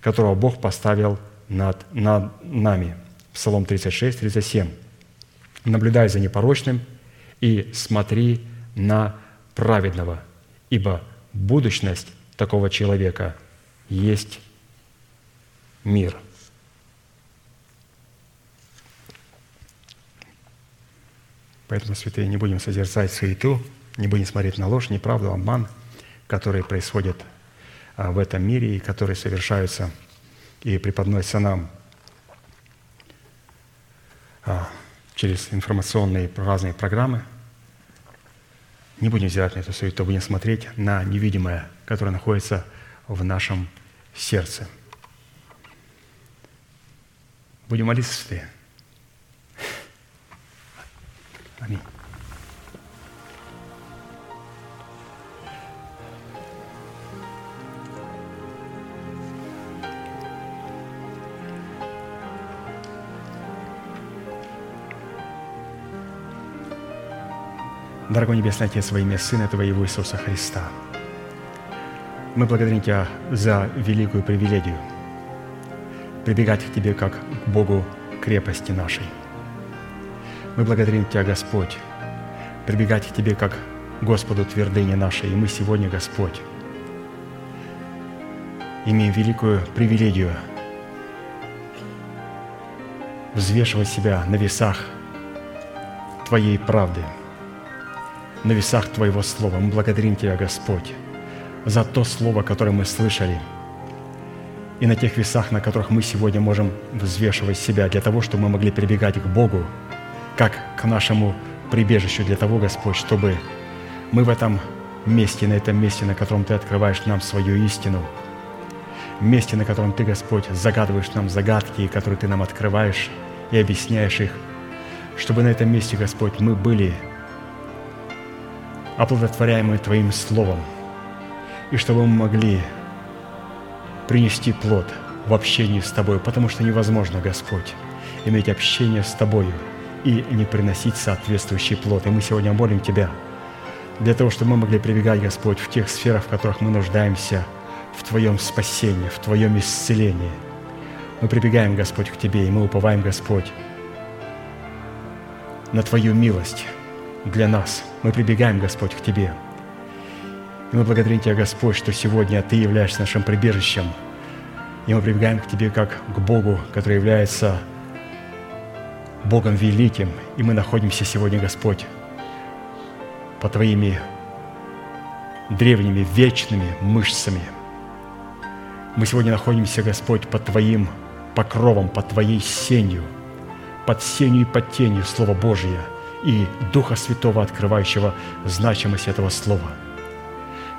которого Бог поставил над, над нами. Псалом 36, 37. Наблюдая за непорочным и смотри на праведного, ибо будущность такого человека есть мир». Поэтому, святые, не будем созерцать суету, не будем смотреть на ложь, неправду, обман, которые происходят а, в этом мире и которые совершаются и преподносятся нам а, через информационные разные программы. Не будем взирать на эту суету, будем смотреть на невидимое, которое находится в нашем сердце. Будем молиться, Аминь. Дорогой Небесный Отец, во имя Сына Твоего Иисуса Христа, мы благодарим Тебя за великую привилегию прибегать к Тебе как к Богу крепости нашей. Мы благодарим Тебя, Господь, прибегать к Тебе как Господу твердыни нашей. И мы сегодня, Господь, имеем великую привилегию взвешивать себя на весах Твоей правды, на весах Твоего Слова. Мы благодарим Тебя, Господь, за то Слово, которое мы слышали, и на тех весах, на которых мы сегодня можем взвешивать себя, для того, чтобы мы могли прибегать к Богу, как к нашему прибежищу, для того, Господь, чтобы мы в этом месте, на этом месте, на котором Ты открываешь нам свою истину, месте, на котором Ты, Господь, загадываешь нам загадки, которые Ты нам открываешь и объясняешь их, чтобы на этом месте, Господь, мы были оплодотворяемы Твоим Словом, и чтобы мы могли принести плод в общении с Тобой, потому что невозможно, Господь, иметь общение с Тобою и не приносить соответствующий плод. И мы сегодня молим Тебя для того, чтобы мы могли прибегать, Господь, в тех сферах, в которых мы нуждаемся, в Твоем спасении, в Твоем исцелении. Мы прибегаем, Господь, к Тебе, и мы уповаем, Господь, на Твою милость для нас. Мы прибегаем, Господь, к Тебе – и мы благодарим Тебя, Господь, что сегодня Ты являешься нашим прибежищем. И мы прибегаем к Тебе как к Богу, который является Богом великим. И мы находимся сегодня, Господь, по Твоими древними, вечными мышцами. Мы сегодня находимся, Господь, под Твоим покровом, под Твоей сенью, под сенью и под тенью Слова Божия и Духа Святого, открывающего значимость этого Слова –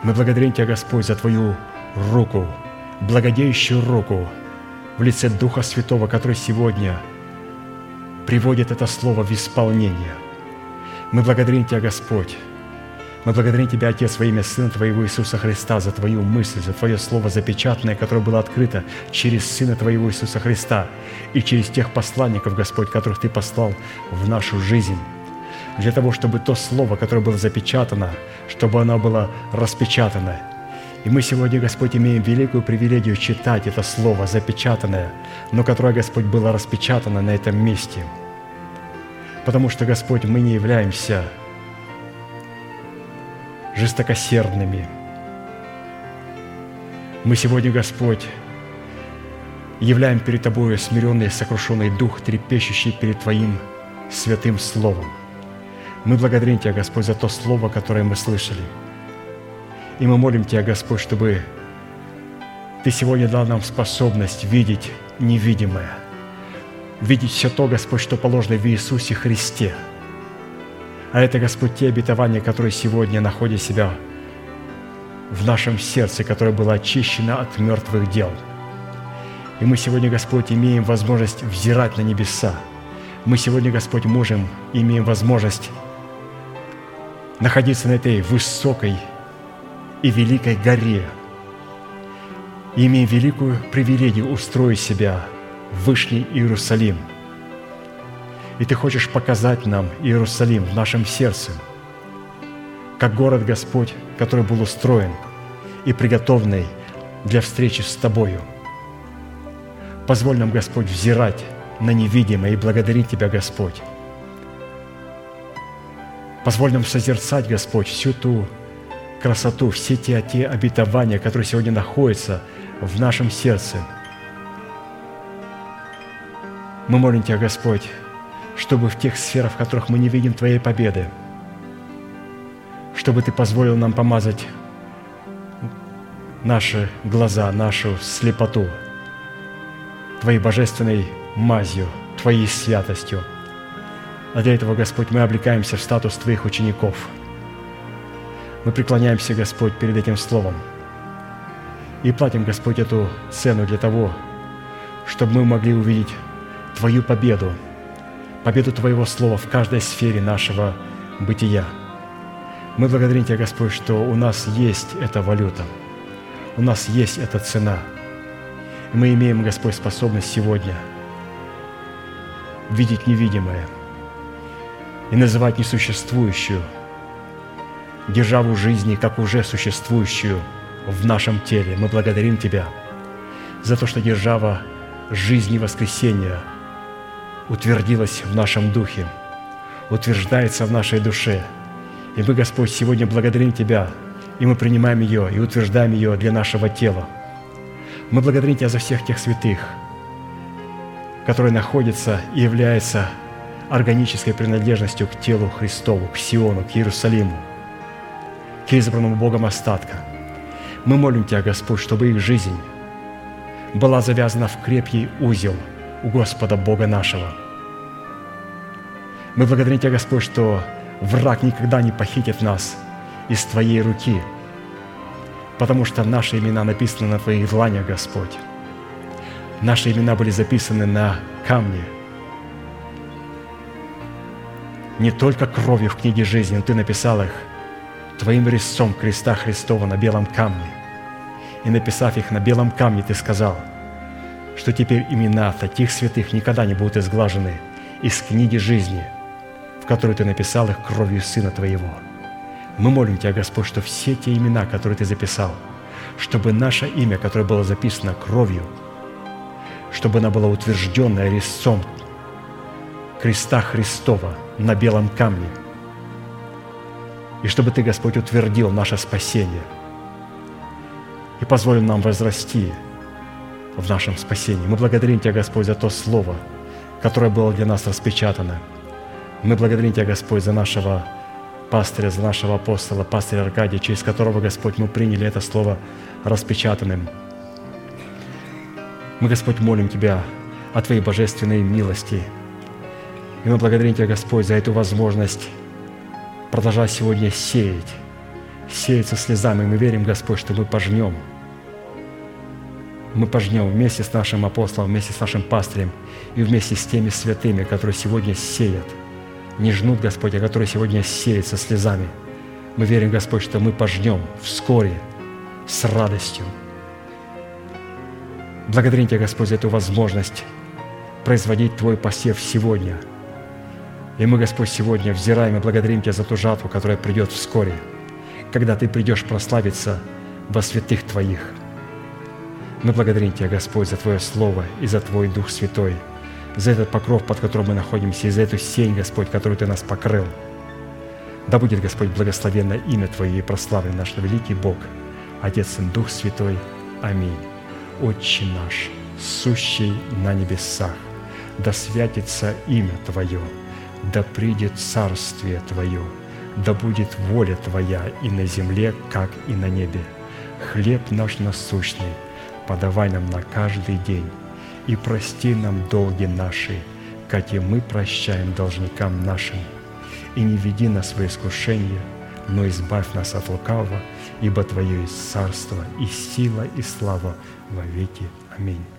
мы благодарим Тебя, Господь, за Твою руку, благодеющую руку в лице Духа Святого, который сегодня приводит это слово в исполнение. Мы благодарим Тебя, Господь, мы благодарим Тебя, Отец, во имя Сына Твоего Иисуса Христа, за Твою мысль, за Твое Слово запечатанное, которое было открыто через Сына Твоего Иисуса Христа и через тех посланников, Господь, которых Ты послал в нашу жизнь для того, чтобы то слово, которое было запечатано, чтобы оно было распечатано. И мы сегодня, Господь, имеем великую привилегию читать это слово запечатанное, но которое, Господь, было распечатано на этом месте. Потому что, Господь, мы не являемся жестокосердными. Мы сегодня, Господь, являем перед Тобою смиренный сокрушенный дух, трепещущий перед Твоим святым Словом. Мы благодарим Тебя, Господь, за то слово, которое мы слышали. И мы молим Тебя, Господь, чтобы Ты сегодня дал нам способность видеть невидимое, видеть все то, Господь, что положено в Иисусе Христе. А это, Господь, те обетования, которые сегодня находят себя в нашем сердце, которое было очищено от мертвых дел. И мы сегодня, Господь, имеем возможность взирать на небеса. Мы сегодня, Господь, можем, имеем возможность находиться на этой высокой и великой горе, и имея великую привилегию устроить себя Вышний Иерусалим. И Ты хочешь показать нам Иерусалим в нашем сердце, как город Господь, который был устроен и приготовленный для встречи с Тобою. Позволь нам, Господь, взирать на невидимое и благодарить Тебя, Господь, Позволь нам созерцать, Господь, всю ту красоту, все те, те обетования, которые сегодня находятся в нашем сердце. Мы молим Тебя, Господь, чтобы в тех сферах, в которых мы не видим Твоей победы, чтобы Ты позволил нам помазать наши глаза, нашу слепоту Твоей божественной мазью, Твоей святостью – а для этого, Господь, мы облекаемся в статус Твоих учеников. Мы преклоняемся, Господь, перед этим Словом. И платим, Господь, эту цену для того, чтобы мы могли увидеть Твою победу, победу Твоего Слова в каждой сфере нашего бытия. Мы благодарим Тебя, Господь, что у нас есть эта валюта, у нас есть эта цена. И мы имеем, Господь, способность сегодня видеть невидимое – и называть несуществующую державу жизни, как уже существующую в нашем теле. Мы благодарим Тебя за то, что держава жизни воскресения утвердилась в нашем духе. утверждается в нашей душе. И мы, Господь, сегодня благодарим Тебя, и мы принимаем ее и утверждаем ее для нашего тела. Мы благодарим Тебя за всех тех святых, которые находятся и являются органической принадлежностью к телу Христову, к Сиону, к Иерусалиму, к избранному Богом остатка. Мы молим Тебя, Господь, чтобы их жизнь была завязана в крепкий узел у Господа Бога нашего. Мы благодарим Тебя, Господь, что враг никогда не похитит нас из Твоей руки, потому что наши имена написаны на Твоих дланях, Господь. Наши имена были записаны на камне. Не только кровью в книге жизни, но Ты написал их Твоим резцом креста Христова на белом камне. И написав их на белом камне, Ты сказал, что теперь имена таких святых никогда не будут изглажены из книги жизни, в которую Ты написал их кровью Сына Твоего. Мы молим Тебя, Господь, что все те имена, которые Ты записал, чтобы наше имя, которое было записано кровью, чтобы оно было утвержденное резцом креста Христова на белом камне, и чтобы Ты, Господь, утвердил наше спасение и позволил нам возрасти в нашем спасении. Мы благодарим Тебя, Господь, за то Слово, которое было для нас распечатано. Мы благодарим Тебя, Господь, за нашего пастыря, за нашего апостола, пастыря Аркадия, через которого, Господь, мы приняли это Слово распечатанным. Мы, Господь, молим Тебя о Твоей божественной милости. И мы благодарим Тебя, Господь, за эту возможность продолжать сегодня сеять, сеять со слезами. Мы верим, Господь, что мы пожнем – мы пожнем вместе с нашим апостолом, вместе с нашим пастырем и вместе с теми святыми, которые сегодня сеят, не жнут, Господь, а которые сегодня сеют со слезами. Мы верим, Господь, что мы пожнем вскоре с радостью. Благодарим Тебя, Господь, за эту возможность производить Твой посев сегодня. И мы, Господь, сегодня взираем и благодарим Тебя за ту жатву, которая придет вскоре, когда Ты придешь прославиться во святых Твоих – мы благодарим Тебя, Господь, за Твое Слово и за Твой Дух Святой, за этот покров, под которым мы находимся, и за эту сень, Господь, которую Ты нас покрыл. Да будет, Господь, благословенно имя Твое и прославлен наш великий Бог, Отец и Дух Святой. Аминь. Отче наш, сущий на небесах, да святится имя Твое, да придет царствие Твое, да будет воля Твоя и на земле, как и на небе. Хлеб наш насущный – подавай нам на каждый день, и прости нам долги наши, как и мы прощаем должникам нашим. И не веди нас в искушение, но избавь нас от лукавого, ибо Твое есть царство и сила и слава во веки. Аминь.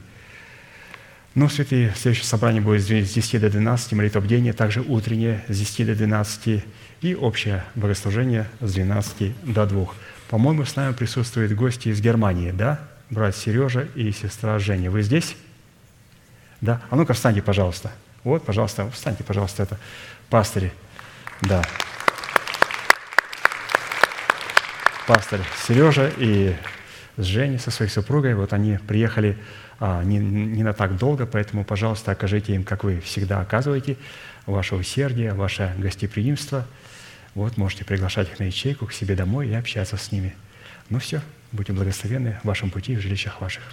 Ну, святые, следующее собрание будет с 10 до 12, молитва бдения, также утреннее с 10 до 12 и общее богослужение с 12 до 2. По-моему, с нами присутствуют гости из Германии, да? Брат Сережа и сестра Женя. Вы здесь? Да? А ну-ка, встаньте, пожалуйста. Вот, пожалуйста, встаньте, пожалуйста, это пастыри. Да. Пастырь Сережа и с Женей, со своей супругой, вот они приехали не, не на так долго, поэтому, пожалуйста, окажите им, как вы всегда оказываете, ваше усердие, ваше гостеприимство. Вот, можете приглашать их на ячейку к себе домой и общаться с ними. Ну все, будьте благословенны в вашем пути, в жилищах ваших.